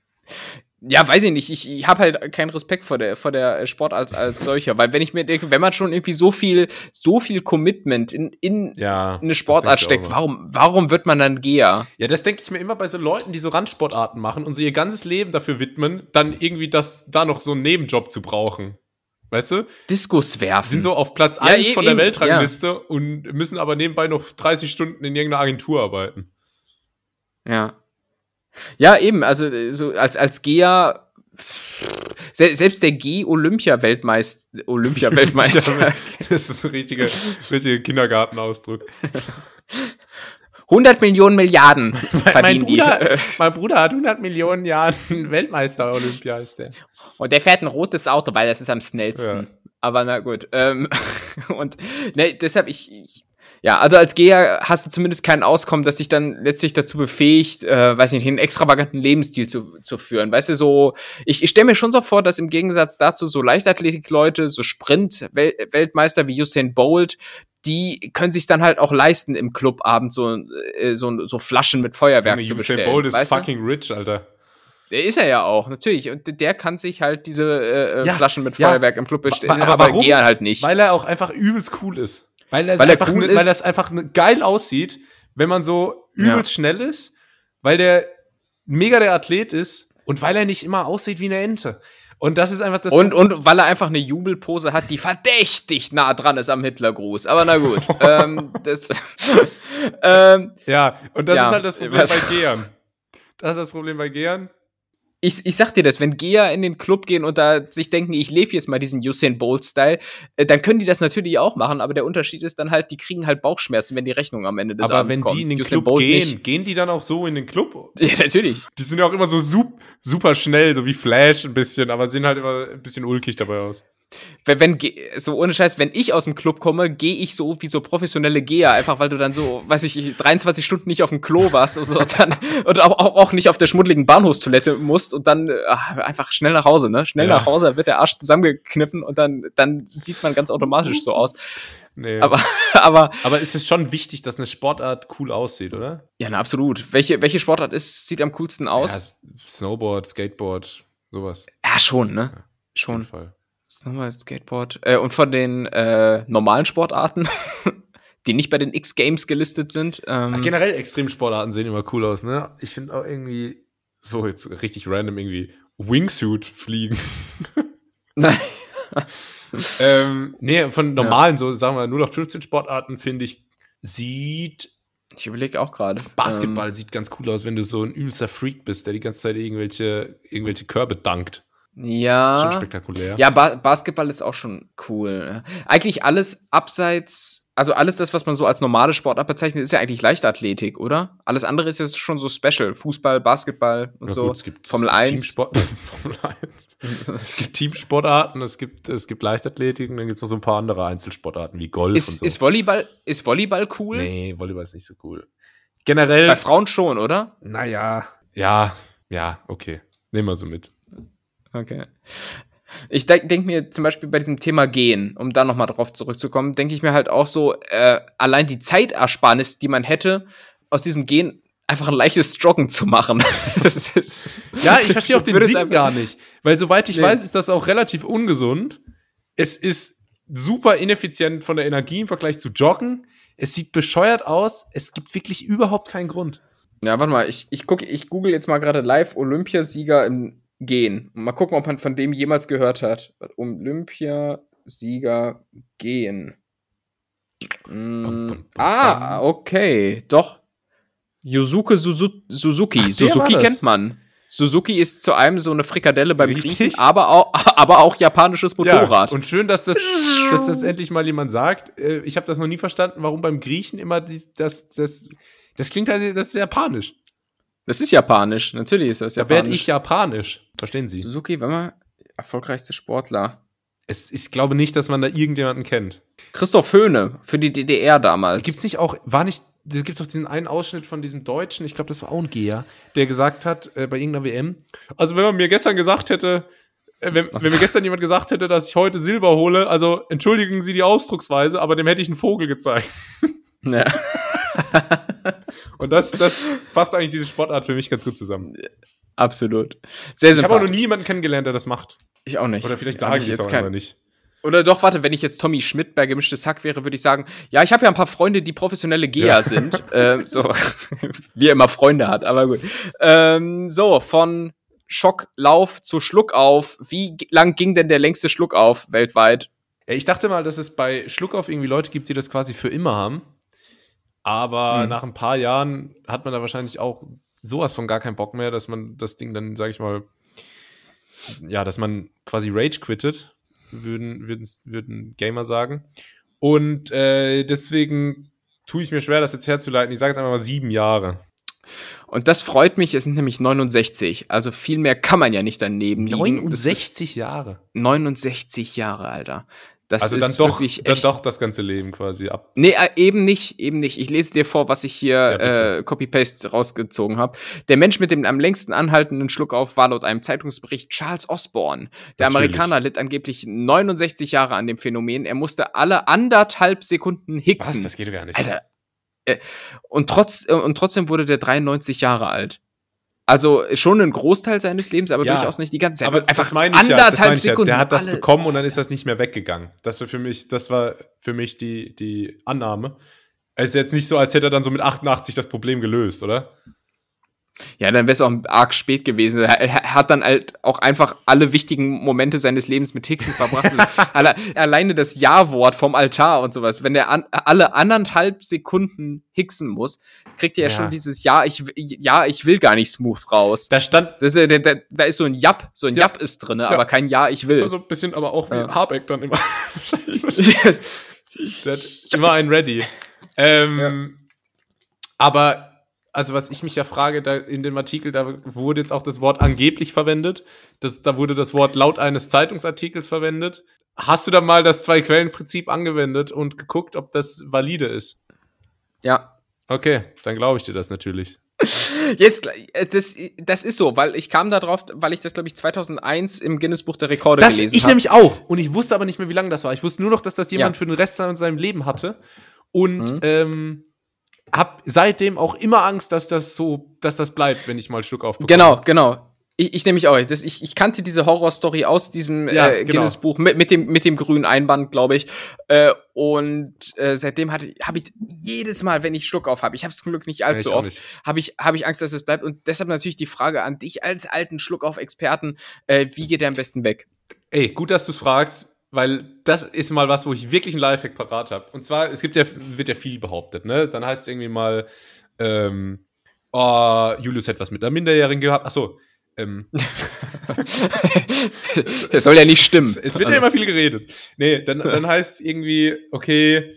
Ja, weiß ich nicht. Ich, ich habe halt keinen Respekt vor der, vor der Sport als, als solcher. Weil wenn ich mir denke, wenn man schon irgendwie so viel, so viel Commitment in, in Ja. eine Sportart steckt, warum, warum wird man dann Geher? Ja, das denke ich mir immer bei so Leuten, die so Randsportarten machen und so ihr ganzes Leben dafür widmen, dann irgendwie das da noch so einen Nebenjob zu brauchen. Weißt du? Diskus werfen. Sind so auf Platz Ja, 1 e- von der eben, Weltrangliste und müssen aber nebenbei noch 30 Stunden in irgendeiner Agentur arbeiten. Ja. Ja, eben, also so als, als. Se selbst der G-Olympia-Weltmeister, Olympia-Weltmeister, das ist ein richtiger, richtiger Kindergartenausdruck. 100 Millionen Milliarden mein, verdienen die. Bruder, mein Bruder hat 100 Millionen Jahren Weltmeister Olympia, ist der. Und der fährt ein rotes Auto, weil das ist am schnellsten. Ja. Aber na gut. Ähm, und ne, deshalb, ich, ich, ja, also als Geher hast du zumindest kein Auskommen, das dich dann letztlich dazu befähigt, äh, weiß nicht, einen extravaganten Lebensstil zu, zu führen. Weißt du, so, ich, ich stelle mir schon so vor, dass im Gegensatz dazu so Leichtathletik-Leute, so Sprint-Weltmeister wie Usain Bolt, die können sich dann halt auch leisten, im Clubabend so, äh, so, so Flaschen mit Feuerwerk zu bestellen. Bolt ist fucking rich, Alter. Der ist er ja auch, natürlich. Und der kann sich halt diese äh, Ja, Flaschen mit ja. Feuerwerk im Club bestellen, aber aber, warum? Geher halt nicht. Weil er auch einfach übelst cool ist. Weil, er Weil einfach cool ne, weil das einfach ne, geil aussieht, wenn man so Ja. übelst schnell ist, weil der mega der Athlet ist und weil er nicht immer aussieht wie eine Ente. Und das ist einfach das und, und weil er einfach eine Jubelpose hat, die verdächtig nah dran ist am Hitlergruß. Aber na gut. ähm, das, ähm, Ja, und das Ja, ist halt das Problem was- bei Gehern. Das ist das Problem bei Gehern. Ich, ich sag dir das, wenn Geher in den Club gehen und da sich denken, ich lebe jetzt mal diesen Usain Bolt-Style, äh, dann können die das natürlich auch machen, aber der Unterschied ist dann halt, die kriegen halt Bauchschmerzen, wenn die Rechnung am Ende des Aber Abends wenn kommt. die in den Usain Club Bolt gehen, nicht. gehen die dann auch so in den Club? Ja, natürlich. Die sind ja auch immer so sup super schnell, so wie Flash ein bisschen, aber sehen halt immer ein bisschen ulkig dabei aus. Wenn, wenn so ohne Scheiß, wenn ich aus dem Club komme, gehe ich so wie so professionelle Geher, einfach weil du dann so, weiß ich, 23 Stunden nicht auf dem Klo warst und, so, dann, und auch, auch, auch nicht auf der schmuddeligen Bahnhofstoilette musst und dann äh, einfach schnell nach Hause, ne? Schnell Ja. nach Hause, wird der Arsch zusammengekniffen und dann, dann sieht man ganz automatisch so aus. Nee. Aber, aber, aber ist es schon wichtig, dass eine Sportart cool aussieht, oder? ja, na, absolut. Welche, welche Sportart ist, sieht am coolsten aus? Ja, Snowboard, Skateboard, sowas. Ja, schon, ne? Auf jeden Schon. Fall. Snowboard, Skateboard. Äh, und von den äh, normalen Sportarten, die nicht bei den X-Games gelistet sind. Ähm, Generell Extremsportarten sehen immer cool aus, ne? Ich finde auch irgendwie, so jetzt richtig random irgendwie, Wingsuit fliegen. Nein. ähm, nee, von normalen, so sagen wir 0 auf 15 Sportarten, finde ich, sieht Ich überlege auch gerade. Basketball sieht ganz cool aus, wenn du so ein übelster Freak bist, der die ganze Zeit irgendwelche, irgendwelche Körbe dankt. Ja. Ist schon spektakulär. Ja, ba Basketball ist auch schon cool. Eigentlich alles abseits, also alles das, was man so als normale Sportart bezeichnet, ist ja eigentlich Leichtathletik, oder? Alles andere ist jetzt schon so special. Fußball, Basketball und Ja, so. gut, es gibt, Formel es gibt 1. Teamsport, Formel 1. es gibt Teamsportarten, es gibt, es gibt Leichtathletik und dann gibt es noch so ein paar andere Einzelsportarten wie Golf und Ist, so. ist, Volleyball, ist Volleyball cool? nee, Volleyball ist nicht so cool. Generell, Bei Frauen schon, oder? naja, ja, ja, okay. Nehmen wir so mit. Okay. Ich denke denk mir zum Beispiel bei diesem Thema Gehen, um da nochmal drauf zurückzukommen, denke ich mir halt auch so, äh, allein die Zeitersparnis, die man hätte, aus diesem Gehen einfach ein leichtes Joggen zu machen. Das ist- Ja, ich verstehe auch den Sinn gar nicht. Weil soweit ich Nee. weiß, ist das auch relativ ungesund. Es ist super ineffizient von der Energie im Vergleich zu Joggen. Es sieht bescheuert aus. Es gibt wirklich überhaupt keinen Grund. Ja, warte mal, ich, ich, guck, ich google jetzt mal gerade live Olympiasieger im Gehen. Mal gucken, ob man von dem jemals gehört hat. Olympiasieger Gehen. Mm, Bum, bum, bum, ah, okay, doch. Yusuke Suzu Suzuki. Ach, Suzuki kennt man. Suzuki ist zu einem so eine Frikadelle beim Richtig. Griechen, aber auch, aber auch japanisches Motorrad. Ja, und schön, dass das, dass das endlich mal jemand sagt. Äh, Ich habe das noch nie verstanden, warum beim Griechen immer das, das, das klingt halt, das ist japanisch. Das ist japanisch, natürlich ist das Da japanisch. werde ich japanisch. Verstehen Sie? Suzuki, warte mal, erfolgreichste Sportler. Es, ich glaube nicht, dass man da irgendjemanden kennt. Christoph Höhne für die DDR damals. Gibt's nicht auch, war nicht, es gibt doch diesen einen Ausschnitt von diesem Deutschen, ich glaube, das war auch ein Geher, der gesagt hat, äh, bei irgendeiner WM, also wenn man mir gestern gesagt hätte, äh, wenn, wenn mir gestern jemand gesagt hätte, dass ich heute Silber hole, also entschuldigen Sie die Ausdrucksweise, aber dem hätte ich einen Vogel gezeigt. Ja. Und das, das fasst eigentlich diese Sportart für mich ganz gut zusammen. Absolut. Sehr Ich habe auch noch nie jemanden kennengelernt, der das macht. Ich auch nicht. Oder vielleicht sage ich es auch kein- einfach nicht. Oder doch, warte, wenn ich jetzt Tommy Schmidt bei gemischtes Hack wäre, würde ich sagen, ja, ich habe ja ein paar Freunde, die professionelle Geher Ja. sind. ähm, so, wie er immer Freunde hat, aber gut. Ähm, so, von Schocklauf zu Schluckauf. Wie lang ging denn der längste Schluckauf weltweit? Ja, ich dachte mal, dass es bei Schluckauf irgendwie Leute gibt, die das quasi für immer haben. Aber Hm. nach ein paar Jahren hat man da wahrscheinlich auch sowas von gar keinen Bock mehr, dass man das Ding dann, sag ich mal, ja, dass man quasi Rage quittet, würden, würden, würden Gamer sagen. Und äh, deswegen tue ich mir schwer, das jetzt herzuleiten. Ich sage jetzt einfach mal sieben Jahre. Und das freut mich, es sind nämlich 69. Also viel mehr kann man ja nicht daneben liegen. Das ist Jahre. 69 Jahre, Alter. Das Also ist dann doch, dann doch das ganze Leben quasi ab. Nee, äh, eben nicht, eben nicht. Ich lese dir vor, was ich hier bitte. äh, Copy-Paste rausgezogen habe. Der Mensch mit dem am längsten anhaltenden Schluckauf war laut einem Zeitungsbericht Charles Osborne. Der Natürlich. Amerikaner litt angeblich 69 Jahre an dem Phänomen. Er musste alle anderthalb Sekunden Was? hicksen. Das geht doch gar nicht. Alter. Äh, und, trotz, äh, und trotzdem wurde der 93 Jahre alt. Also schon ein Großteil seines Lebens, aber Ja, durchaus nicht die ganze Zeit. Aber das meine ich ja, das anderthalb meine ich ja. Sekunden. Der hat das bekommen und dann ist das nicht mehr weggegangen. Das war für mich, das war für mich die, die Annahme. Es ist jetzt nicht so, als hätte er dann so mit 88 das Problem gelöst, oder? Ja, dann wäre es auch arg spät gewesen. Er, hat dann halt auch einfach alle wichtigen Momente seines Lebens mit Hicksen verbracht. Alle, alleine das Ja-Wort vom Altar und sowas. Wenn er an, alle anderthalb Sekunden hicksen muss, kriegt er ja, Ja. schon dieses Ja, ich, ja, ich will gar nicht smooth raus. Da stand Das ist, ja- da, da, da ist so ein Jap, so ein Ja. Jap ist drin, aber kein Ja, ich will. so ein bisschen, aber auch wie Ja. Habeck dann immer. Hat immer einen ready. Ähm, Aber, also was ich mich ja frage, da in dem Artikel, da wurde jetzt auch das Wort angeblich verwendet. Das, da wurde das Wort laut eines Zeitungsartikels verwendet. Hast du da mal das Zwei-Quellen-Prinzip angewendet und geguckt, ob das valide ist? ja. Okay, dann glaube ich dir das natürlich. Jetzt, äh, das, das ist so, weil ich kam da drauf, weil ich das, glaube ich, 2001 im Guinness-Buch der Rekorde Das gelesen ich habe. nämlich auch. Und ich wusste aber nicht mehr, wie lange das war. Ich wusste nur noch, dass das jemand Ja. für den Rest seines seinem Leben hatte. Und Mhm. ähm, hab seitdem auch immer Angst, dass das so, dass das bleibt, wenn ich mal einen Schluck aufbekomme. Genau, genau. Ich, ich nehme mich auch. Das, ich, ich kannte diese Horrorstory aus diesem Ja, äh, genau. Guinness-Buch mit, mit, dem, mit dem grünen Einband, glaube ich. Äh, und äh, seitdem habe ich jedes Mal, wenn ich Schluck auf habe, ich habe es zum Glück nicht allzu auch oft, habe ich, hab ich Angst, dass es bleibt. Und deshalb natürlich die Frage an dich als alten Schluck auf Experten, äh, wie geht der am besten weg? Ey, gut, dass du fragst. Weil das ist mal was, wo ich wirklich einen Lifehack parat habe. Und zwar, es gibt ja, wird ja viel behauptet, ne? Dann heißt es irgendwie mal, ähm, oh, Julius hätte was mit einer Minderjährigen gehabt. Ach so, ähm, das soll ja nicht stimmen. es, es wird ja immer viel geredet. Nee, dann, dann heißt es irgendwie, okay,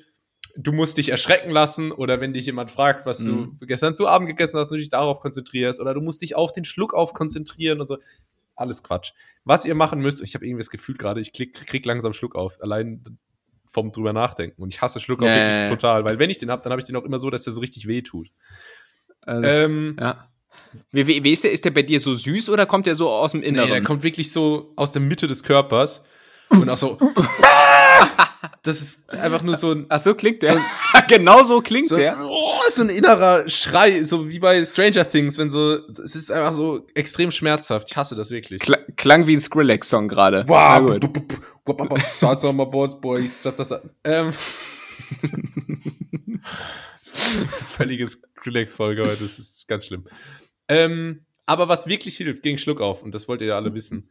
du musst dich erschrecken lassen oder wenn dich jemand fragt, was Mhm. du gestern zu Abend gegessen hast, du dich darauf konzentrierst oder du musst dich auf den Schluck auf konzentrieren und so. Alles Quatsch. Was ihr machen müsst, ich habe irgendwie das Gefühl gerade, ich klick, krieg langsam Schluck auf, allein vom drüber nachdenken. Und ich hasse Schluck auf ja, wirklich total, weil wenn ich den hab, dann habe ich den auch immer so, dass der so richtig weh tut. Also, Ähm, ja. Wie, wie, wie ist der? Ist der bei dir so süß oder kommt der so aus dem Inneren? Nee, der kommt wirklich so aus der Mitte des Körpers und auch so. das ist einfach nur so ein. Ach so klingt der. genau so klingt So, der. oh, so ein innerer Schrei, so wie bei Stranger Things, wenn so, es ist einfach so extrem schmerzhaft. Ich hasse das wirklich. Kla klang wie ein Skrillex-Song gerade. Wow, Salsa on my boards, boys. Ähm. Völliges Relax-Folge heute, das ist ganz schlimm. Ähm, aber was wirklich hilft gegen Schluckauf, und das wollt ihr ja alle wissen,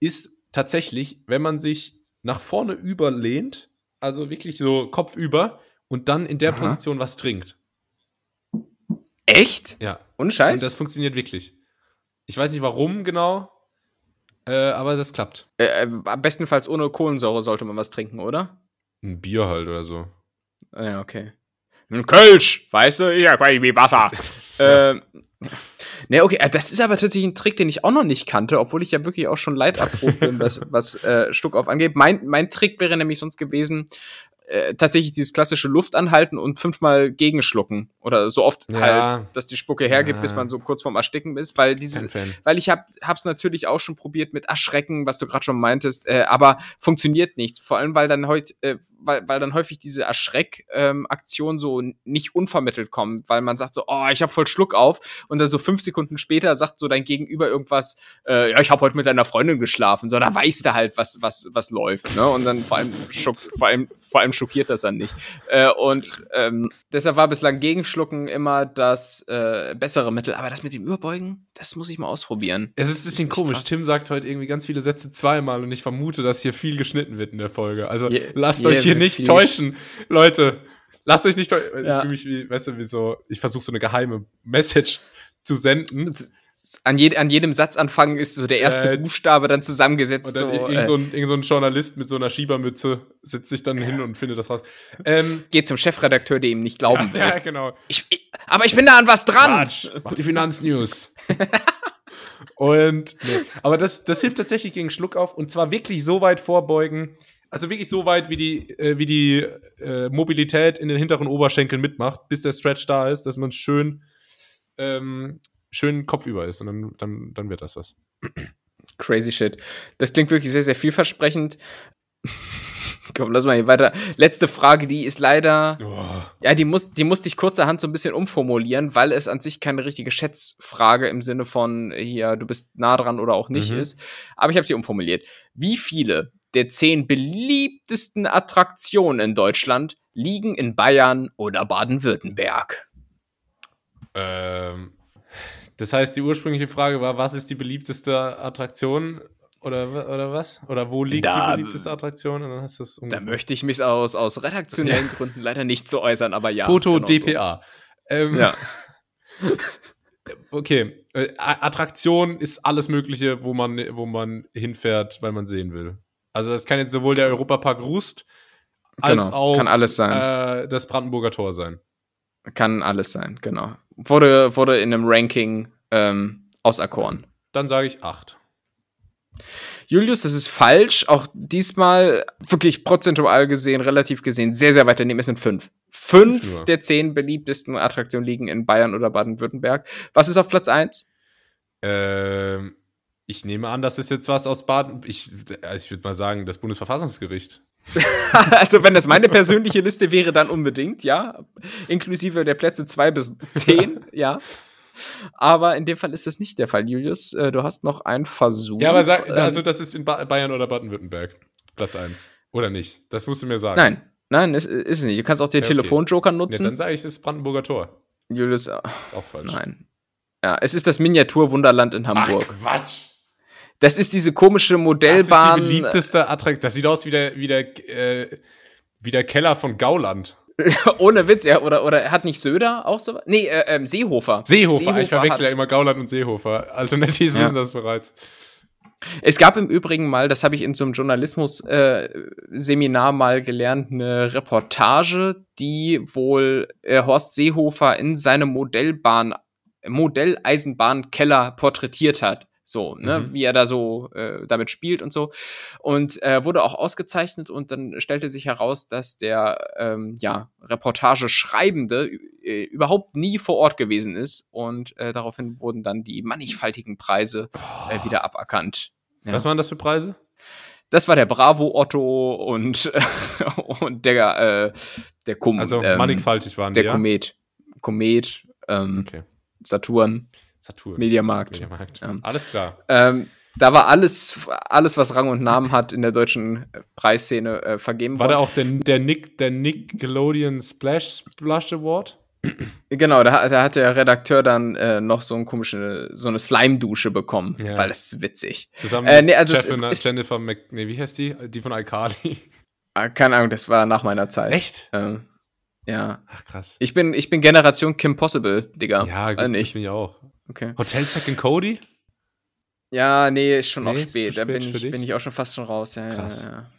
ist tatsächlich, wenn man sich nach vorne überlehnt, also wirklich so Kopf über und dann in der Aha. Position was trinkt. Echt? Ja. Und Scheiß? Und das funktioniert wirklich. Ich weiß nicht warum genau, äh, aber das klappt. äh, äh, am bestenfalls ohne Kohlensäure sollte man was trinken, oder? Ein Bier halt oder so. Ah, Ja, okay. Ein Kölsch, weißt du? Ja, wie Wasser. ähm, ne, okay, äh, das ist aber tatsächlich ein Trick, den ich auch noch nicht kannte, obwohl ich ja wirklich auch schon leiderprobt bin, was, was äh, Stuck auf angeht. Mein, mein Trick wäre nämlich sonst gewesen, äh, tatsächlich dieses klassische Luft anhalten und fünfmal gegenschlucken. Oder so oft Ja. halt, dass die Spucke hergibt, Ja. bis man so kurz vorm Ersticken ist, weil diese, weil ich hab, hab's natürlich auch schon probiert mit Erschrecken, was du gerade schon meintest, äh, aber funktioniert nicht. Vor allem, weil dann heut, äh, weil, weil dann häufig diese Erschreck-Aktion so nicht unvermittelt kommt, weil man sagt so, oh, ich hab voll Schluck auf und dann so fünf Sekunden später sagt so dein Gegenüber irgendwas, äh, ja, ich hab heute mit deiner Freundin geschlafen, so, da weißt du halt, was, was, was läuft, ne? Und dann vor allem, schock, vor allem, vor allem schockiert das dann nicht. Äh, und ähm, deshalb war bislang Gegenschlucken immer das äh, bessere Mittel. Aber das mit dem Überbeugen, das muss ich mal ausprobieren. Es ist ein bisschen echt komisch. krass. Tim sagt heute irgendwie ganz viele Sätze zweimal und ich vermute, dass hier viel geschnitten wird in der Folge. Also Je- lasst hier euch hier nicht täuschen. Leute, lasst euch nicht täuschen. Ich Ja. fühle mich wie, weißt du, wie so, ich versuche so eine geheime Message zu senden. An, je, an jedem Satzanfang ist so der erste Äh, Buchstabe dann zusammengesetzt. Und dann so, irgend, äh, so ein, irgend so ein Journalist mit so einer Schiebermütze setzt sich dann hin und findet das raus. Ähm, geht zum Chefredakteur, der ihm nicht glauben will. ja, genau. Ich, ich, aber ich bin da an was dran. Quatsch, mach die Finanznews. und, nee, aber das, das hilft tatsächlich gegen Schluckauf und zwar wirklich so weit vorbeugen, also wirklich so weit, wie die, äh, wie die äh, Mobilität in den hinteren Oberschenkeln mitmacht, bis der Stretch da ist, dass man schön, ähm, schön kopfüber ist und dann, dann, dann wird das was. Crazy shit. Das klingt wirklich sehr, sehr vielversprechend. Komm, lass mal hier weiter. Letzte Frage, die ist leider. Oh. Ja, die, muss, die musste ich kurzerhand so ein bisschen umformulieren, weil es an sich keine richtige Schätzfrage im Sinne von hier, du bist nah dran oder auch nicht Mhm. ist. Aber ich habe sie umformuliert. Wie viele der zehn beliebtesten Attraktionen in Deutschland liegen in Bayern oder Baden-Württemberg? Ähm, das heißt, die ursprüngliche Frage war, was ist die beliebteste Attraktion? Oder, oder was? Oder wo liegt Da- die beliebteste Attraktion? Und dann hast du es Da möchte ich mich aus, aus redaktionellen Gründen leider nicht zu äußern, aber ja. Foto genau so. DPA. Ähm, Ja. Okay. Äh, Attraktion ist alles Mögliche, wo man, wo man hinfährt, weil man sehen will. Also das kann jetzt sowohl der Europapark Rust als Genau, auch kann alles sein. Äh, das Brandenburger Tor sein. Kann alles sein, genau. Wurde, wurde in einem Ranking ähm, auserkoren. Dann sage ich acht. Julius, das ist falsch. Auch diesmal wirklich prozentual gesehen, relativ gesehen, sehr, sehr weit daneben. Es sind fünf. Fünf nur. der zehn beliebtesten Attraktionen liegen in Bayern oder Baden-Württemberg. Was ist auf Platz eins? Ähm, ich nehme an, das ist jetzt was aus Baden. Ich, äh, ich würde mal sagen, das Bundesverfassungsgericht. also, wenn das meine persönliche Liste wäre, dann unbedingt, ja. Inklusive der Plätze zwei bis zehn, ja. Aber in dem Fall ist das nicht der Fall, Julius. Äh, Du hast noch einen Versuch. Ja, aber sag, Ähm, also das ist in ba Bayern oder Baden-Württemberg. Platz 1. Oder nicht? Das musst du mir sagen. Nein, nein, ist, ist nicht. Du kannst auch den Ja, okay. Telefonjoker Ja, nutzen. dann sage ich, es ist Brandenburger Tor. Julius, äh, Ist auch falsch. nein. Ja, es ist das Miniaturwunderland in Ach, Hamburg. Quatsch. Das ist diese komische Das ist Modellbahn. die beliebteste Attraktion. Das sieht aus wie der, wie der, äh, wie der Keller von Gauland. Ohne Witz, ja. Oder, oder hat nicht Söder auch so? Nee, äh, ähm, Seehofer. Seehofer. ich verwechsel ja immer Gauland und Seehofer. Alternatives Ja. wissen das bereits. Es gab im Übrigen mal, das habe ich in so einem Journalismus-Seminar mal gelernt, eine Reportage, die wohl äh, Horst Seehofer in seinem Modellbahn, Modelleisenbahnkeller porträtiert hat. So, ne, Mhm. wie er da so äh, damit spielt und so. Und äh, wurde auch ausgezeichnet und dann stellte sich heraus, dass der ähm, ja, Reportage-Schreibende äh, überhaupt nie vor Ort gewesen ist. Und äh, daraufhin wurden dann die mannigfaltigen Preise äh, wieder aberkannt. Ja. Was waren das für Preise? Das war der Bravo Otto und, und der, äh, der, Kom Also ähm, mannigfaltig waren der die, ja? Komet. Komet, ähm, Okay. Saturn, Saturn. Mediamarkt. Mediamarkt. Ja. Alles klar. Ähm, da war alles, alles, was Rang und Namen hat in der deutschen äh, Preisszene äh, vergeben War da worden. auch der, der, Nick, der Nickelodeon Splash Splash Award? Genau, da, da hat der Redakteur dann äh, noch so, ein komische, so eine Slime-Dusche bekommen, Ja. weil das ist witzig. Zusammen Äh, nee, also Jennifer, ist- Jennifer Mc, nee, wie heißt die? Die von iCarly. Ah, Keine Ahnung, das war nach meiner Zeit. Echt? Ähm, ja. Ach krass. Ich bin, ich bin Generation Kim Possible, Digga. Ja, Äh, gut, das nicht. bin ich auch. Okay. Hotel Second Cody? Ja, nee, ist schon Nee, auch ist zu spät. Da spät bin ich, bin ich auch schon fast schon raus. Ja, Krass. Ja,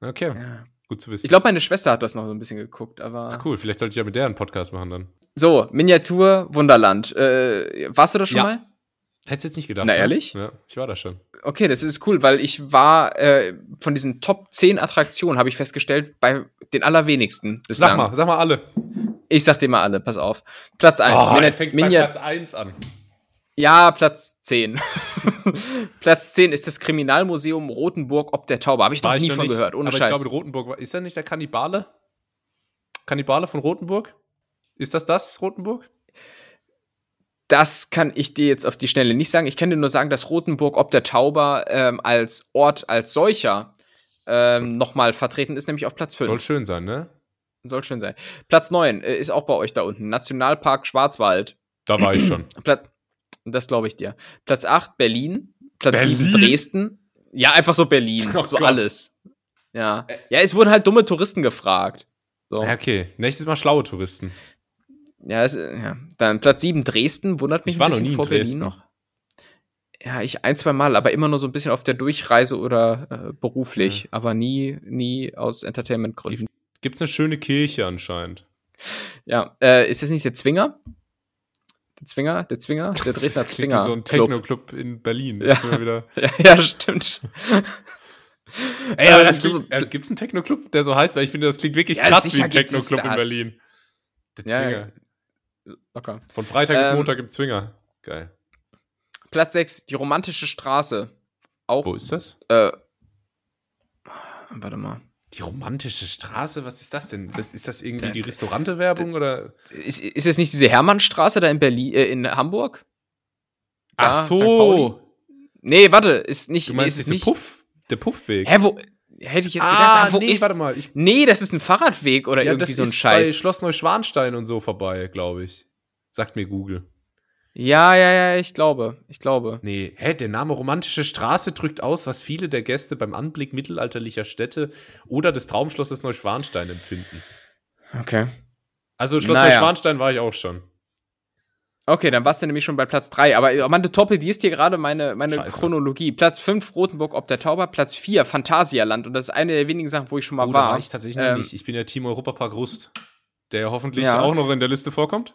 Okay, ja, ja. gut zu wissen. Ich glaube, meine Schwester hat das noch so ein bisschen geguckt, aber. Ach cool, vielleicht sollte ich ja mit der einen Podcast machen dann. So, Miniatur Wunderland. Äh, warst du da schon mal? Hättest jetzt nicht gedacht. Na, ne? ehrlich? Ja, ich war da schon. Okay, das ist cool, weil ich war äh, von diesen Top 10 Attraktionen, habe ich festgestellt, bei den allerwenigsten bislang. Sag mal, sag mal alle. Ich sag dir mal alle, pass auf. Platz 1. Oh, Mini er fängt bei Minia- Platz 1 an. Ja, Platz 10. Platz 10 ist das Kriminalmuseum Rotenburg ob der Taube. Habe ich noch ich nie noch von nicht, gehört, ohne aber Scheiß. ich glaube, Rotenburg war. Ist er nicht der Kannibale? Kannibale von Rotenburg? Ist das das, Rotenburg? Das kann ich dir jetzt auf die Schnelle nicht sagen. Ich kann dir nur sagen, dass Rotenburg ob der Tauber ähm, als Ort, als solcher ähm, nochmal vertreten ist, nämlich auf Platz 5. Soll schön sein, ne? Soll schön sein. Platz 9 äh, ist auch bei euch da unten. Nationalpark Schwarzwald. Da war ich schon. Plat das glaube ich dir. Platz 8 Berlin. Platz Berlin? 7 Dresden. Ja, einfach so Berlin. Oh so Gott. alles. Ja. Ja, es wurden halt dumme Touristen gefragt. So. Ja, okay. Nächstes Mal schlaue Touristen. Ja, es, ja. Dann Platz 7 Dresden, wundert mich Ich war ein noch bisschen nie in vor Dresden. Berlin noch. Ja, ich ein, zwei Mal, aber immer nur so ein bisschen auf der Durchreise oder äh, beruflich, aber nie, nie aus Entertainment-Gründen. Gibt's eine schöne Kirche anscheinend. Ja, äh, ist das nicht der Zwinger? Der Zwinger? Der Zwinger? Der Dresdner Das klingt wie Zwinger. So ein Club. Techno-Club in Berlin. Ja. Wieder. Ja, ja, stimmt. Ey, aber Ähm, das so- klingt, äh, gibt's einen Techno-Club, der so heißt? Weil ich finde, das klingt wirklich Ja, krass wie ein gibt es Techno-Club in. Berlin. Der Ja, Zwinger. Locker. Von Freitag bis Ähm, Montag gibt's Zwinger. Geil. Platz 6, die romantische Straße. Auch, Wo ist das? äh, warte mal. Die romantische Straße? Was ist das denn? Das, ist das irgendwie Da- die Restaurante-Werbung oder? Ist, ist es nicht diese Hermannstraße da in Berlin, äh, in Hamburg? Ach so. Nee, warte, ist nicht, Du nee, meinst ist es diese nicht. Puff, der Puffweg? Hä, wo, hätte ich jetzt ah, gedacht, ah, wo nee, ist, warte mal. Ich, nee, das ist ein Fahrradweg oder ja, irgendwie das so ein ist Scheiß. bei Schloss Neuschwanstein und so vorbei, glaube ich. Sagt mir Google. Ja, ja, ja, ich glaube, ich glaube. Nee, hä, der Name Romantische Straße drückt aus, was viele der Gäste beim Anblick mittelalterlicher Städte oder des Traumschlosses Neuschwanstein empfinden. Okay. Also Schloss Naja. Neuschwanstein war ich auch schon. Okay, dann warst du nämlich schon bei Platz 3. Aber oh Mann, du torpedierst hier gerade meine, meine Scheiße. Chronologie. Platz 5, Rotenburg ob der Tauber. Platz 4, Phantasialand. Und das ist eine der wenigen Sachen, wo ich schon mal Oh, war. war ich tatsächlich Ähm, nicht. Ich bin ja Team Europapark Rust, der hoffentlich Ja. auch noch in der Liste vorkommt.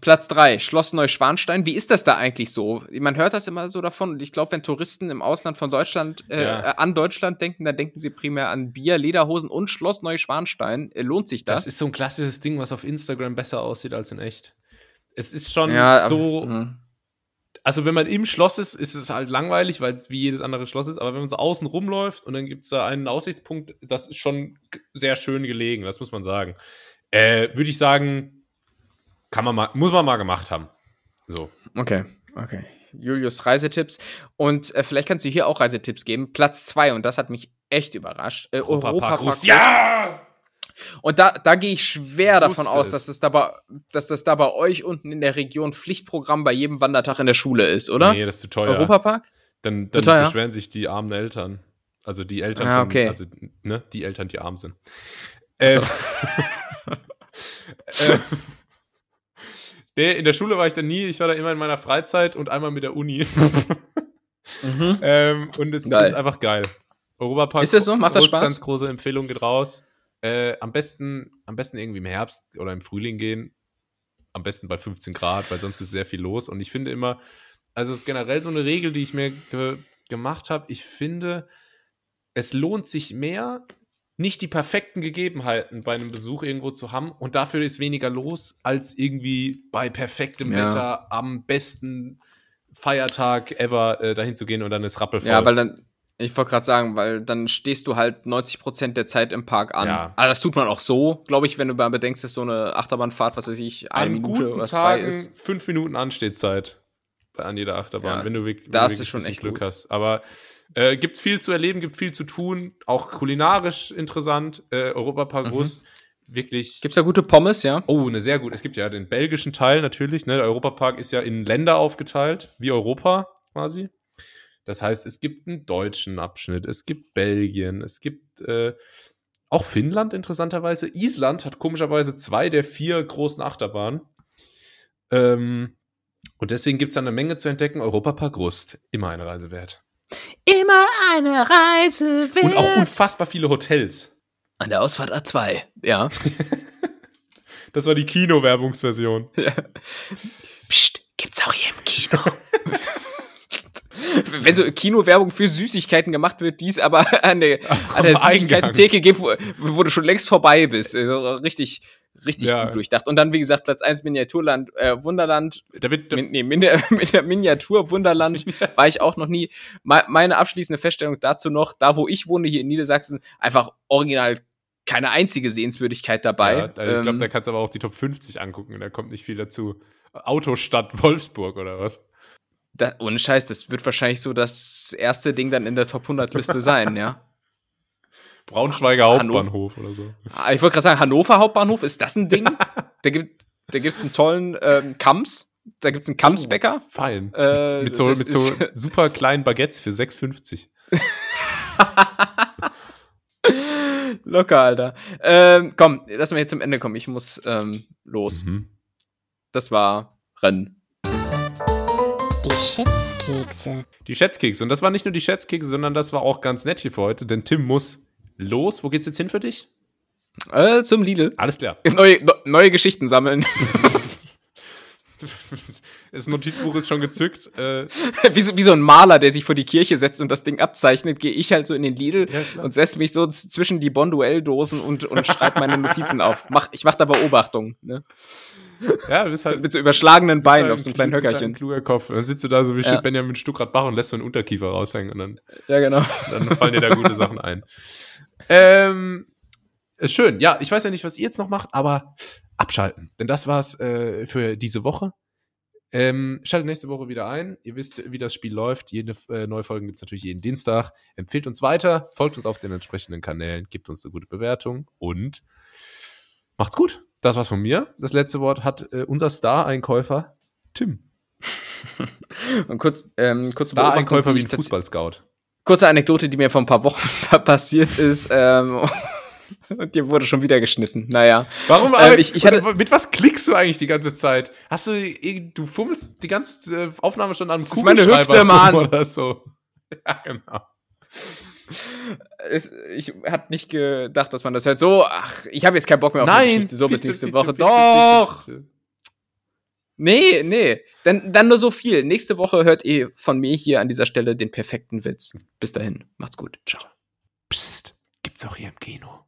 Platz 3, Schloss Neuschwanstein. Wie ist das da eigentlich so? Man hört das immer so davon. Und ich glaube, wenn Touristen im Ausland von Deutschland äh, Ja. äh, an Deutschland denken, dann denken sie primär an Bier, Lederhosen und Schloss Neuschwanstein. Äh, lohnt sich Das das? ist so ein klassisches Ding, was auf Instagram besser aussieht als in echt. Es ist schon ja, so, aber- hm. also wenn man im Schloss ist, ist es halt langweilig, weil es wie jedes andere Schloss ist, aber wenn man so außen rumläuft und dann gibt es da einen Aussichtspunkt, das ist schon sehr schön gelegen, das muss man sagen. Äh, Würde ich sagen, kann man mal, muss man mal gemacht haben. So. Okay, okay. Julius Reisetipps. Und äh, vielleicht kannst du hier auch Reisetipps geben. Platz 2, und das hat mich echt überrascht. Äh, Europapark Rust. Rust. Ja! Und da, da gehe ich schwer davon aus, dass das, da bei, dass das da bei euch unten in der Region Pflichtprogramm bei jedem Wandertag in der Schule ist, oder? Nee, das ist zu teuer. Europapark? Dann, dann ja. beschweren sich die armen Eltern. Also die Eltern, Ah, von, okay. also ne, die Eltern, die arm sind. Äh, äh, nee, in der Schule war ich da nie, ich war da immer in meiner Freizeit und einmal mit der Uni. Mhm. ähm, und es Geil. ist einfach geil. Europapark. Ist das so? Macht das Spaß? Ganz große Empfehlung geht raus. Äh, am besten, am besten irgendwie im Herbst oder im Frühling gehen. Am besten bei 15 Grad, weil sonst ist sehr viel los. Und ich finde immer, also es ist generell so eine Regel, die ich mir ge gemacht habe. Ich finde, es lohnt sich mehr, nicht die perfekten Gegebenheiten bei einem Besuch irgendwo zu haben und dafür ist weniger los, als irgendwie bei perfektem Ja. Wetter am besten Feiertag ever äh, dahin zu gehen und dann ist rappelvoll. Ja, weil dann, ich wollte gerade sagen, weil dann stehst du halt 90% der Zeit im Park an. Ja. Also das tut man auch so, glaube ich, wenn du mal bedenkst, dass so eine Achterbahnfahrt, was weiß ich, eine an Minute oder zwei Tagen ist. fünf Minuten Anstehzeit an jeder Achterbahn, Ja, wenn du, wirk- wenn da wirklich schon echt Glück gut. hast. Aber äh, gibt viel zu erleben, gibt viel zu tun, auch kulinarisch interessant. Äh, Europapark Mhm. Rust, wirklich. Gibt's da gute Pommes, ja? Oh, eine sehr gut. Es gibt ja den belgischen Teil natürlich. Ne? Der Europapark ist ja in Länder aufgeteilt, wie Europa quasi. Das heißt, es gibt einen deutschen Abschnitt, es gibt Belgien, es gibt äh, auch Finnland interessanterweise. Island hat komischerweise zwei der vier großen Achterbahnen. Ähm, und deswegen gibt es da eine Menge zu entdecken. Europapark Rust, immer eine Reise wert. Immer eine Reise wert. Und auch unfassbar viele Hotels. An der Ausfahrt A2, ja. Das war die Kino-Werbungsversion. Psst, gibt's auch hier im Kino. Wenn so Kinowerbung für Süßigkeiten gemacht wird, die es aber an der, an der. Süßigkeiten-Theke gibt, wo, wo du schon längst vorbei bist. Also richtig, richtig Ja. gut durchdacht. Und dann, wie gesagt, Platz 1 Miniaturland, äh, Wunderland, Da wird, da, Min, nee, Min, mit der Miniatur Wunderland war ich auch noch nie. Me- Meine abschließende Feststellung dazu noch, da wo ich wohne, hier in Niedersachsen, einfach original keine einzige Sehenswürdigkeit dabei. Ja, also ich glaube, Ähm, da kannst du aber auch die Top 50 angucken, da kommt nicht viel dazu. Autostadt Wolfsburg oder was? Da, ohne Scheiß, das wird wahrscheinlich so das erste Ding dann in der Top 100 Liste sein, ja. Braunschweiger Hannover. Hauptbahnhof oder so. Ah, Ich wollte gerade sagen, Hannover Hauptbahnhof, ist das ein Ding? da gibt da gibt's einen tollen ähm, Kams, da gibt's einen Kamsbäcker. Fein. Äh, mit so, das mit so super kleinen Baguettes für 6,50. Locker, Alter. Ähm, komm, lass mal jetzt zum Ende kommen. Ich muss ähm, los. Mhm. Das war Rennen. Die Schätzkekse. Die Schätzkekse. Und das war nicht nur die Schätzkekse, sondern das war auch ganz nett hier für heute, denn Tim muss los. Wo geht's jetzt hin für dich? Äh, zum Lidl. Alles klar. Neue, ne- neue Geschichten sammeln. Das Notizbuch ist schon gezückt. Äh, wie, so, wie so ein Maler, der sich vor die Kirche setzt und das Ding abzeichnet, gehe ich halt so in den Lidl Ja, und setze mich so zwischen die Bonduell-Dosen und, und schreibe meine Notizen auf. Mach, ich mache da Beobachtung. Ne? Ja, du bist halt Mit so überschlagenen Beinen bist auf so einem halt kleinen ein halt ein Höckerchen. kluger Kopf. Und dann sitzt du da so wie Ja. Benjamin Stuckrad-Bach und lässt so einen Unterkiefer raushängen und dann Ja, genau. dann fallen dir da gute Sachen ein. Ähm, schön. Ja, ich weiß ja nicht, was ihr jetzt noch macht, aber abschalten. Denn das war's äh, für diese Woche. Ähm, schaltet nächste Woche wieder ein. Ihr wisst, wie das Spiel läuft. Jede äh, neue Folge gibt's natürlich jeden Dienstag. Empfehlt uns weiter, folgt uns auf den entsprechenden Kanälen, gebt uns eine gute Bewertung und macht's gut. Das war's von mir. Das letzte Wort hat äh, unser Star-Einkäufer Tim. Und kurz, ähm, Beobachtung, Star-Einkäufer wie ein Fußballscout. Kurze Anekdote, die mir vor ein paar Wochen passiert ist. Ähm, und dir wurde schon wieder geschnitten. Naja. Warum? Ähm, ich- ich hatte- mit was klickst du eigentlich die ganze Zeit? Hast du, irgend- du fummelst die ganze äh, Aufnahme schon an einem Das ist meine Hüfte, Mann. Oder so. Ja, genau. Es, ich hab nicht gedacht, dass man das hört. So, ach, ich habe jetzt keinen Bock mehr auf die Nein, Geschichte. So, bis nächste Woche. Doch! Nee, nee. Dann, dann nur so viel. Nächste Woche hört ihr von mir hier an dieser Stelle den perfekten Witz. Bis dahin. Macht's gut. Ciao. Psst, gibt's auch hier im Kino.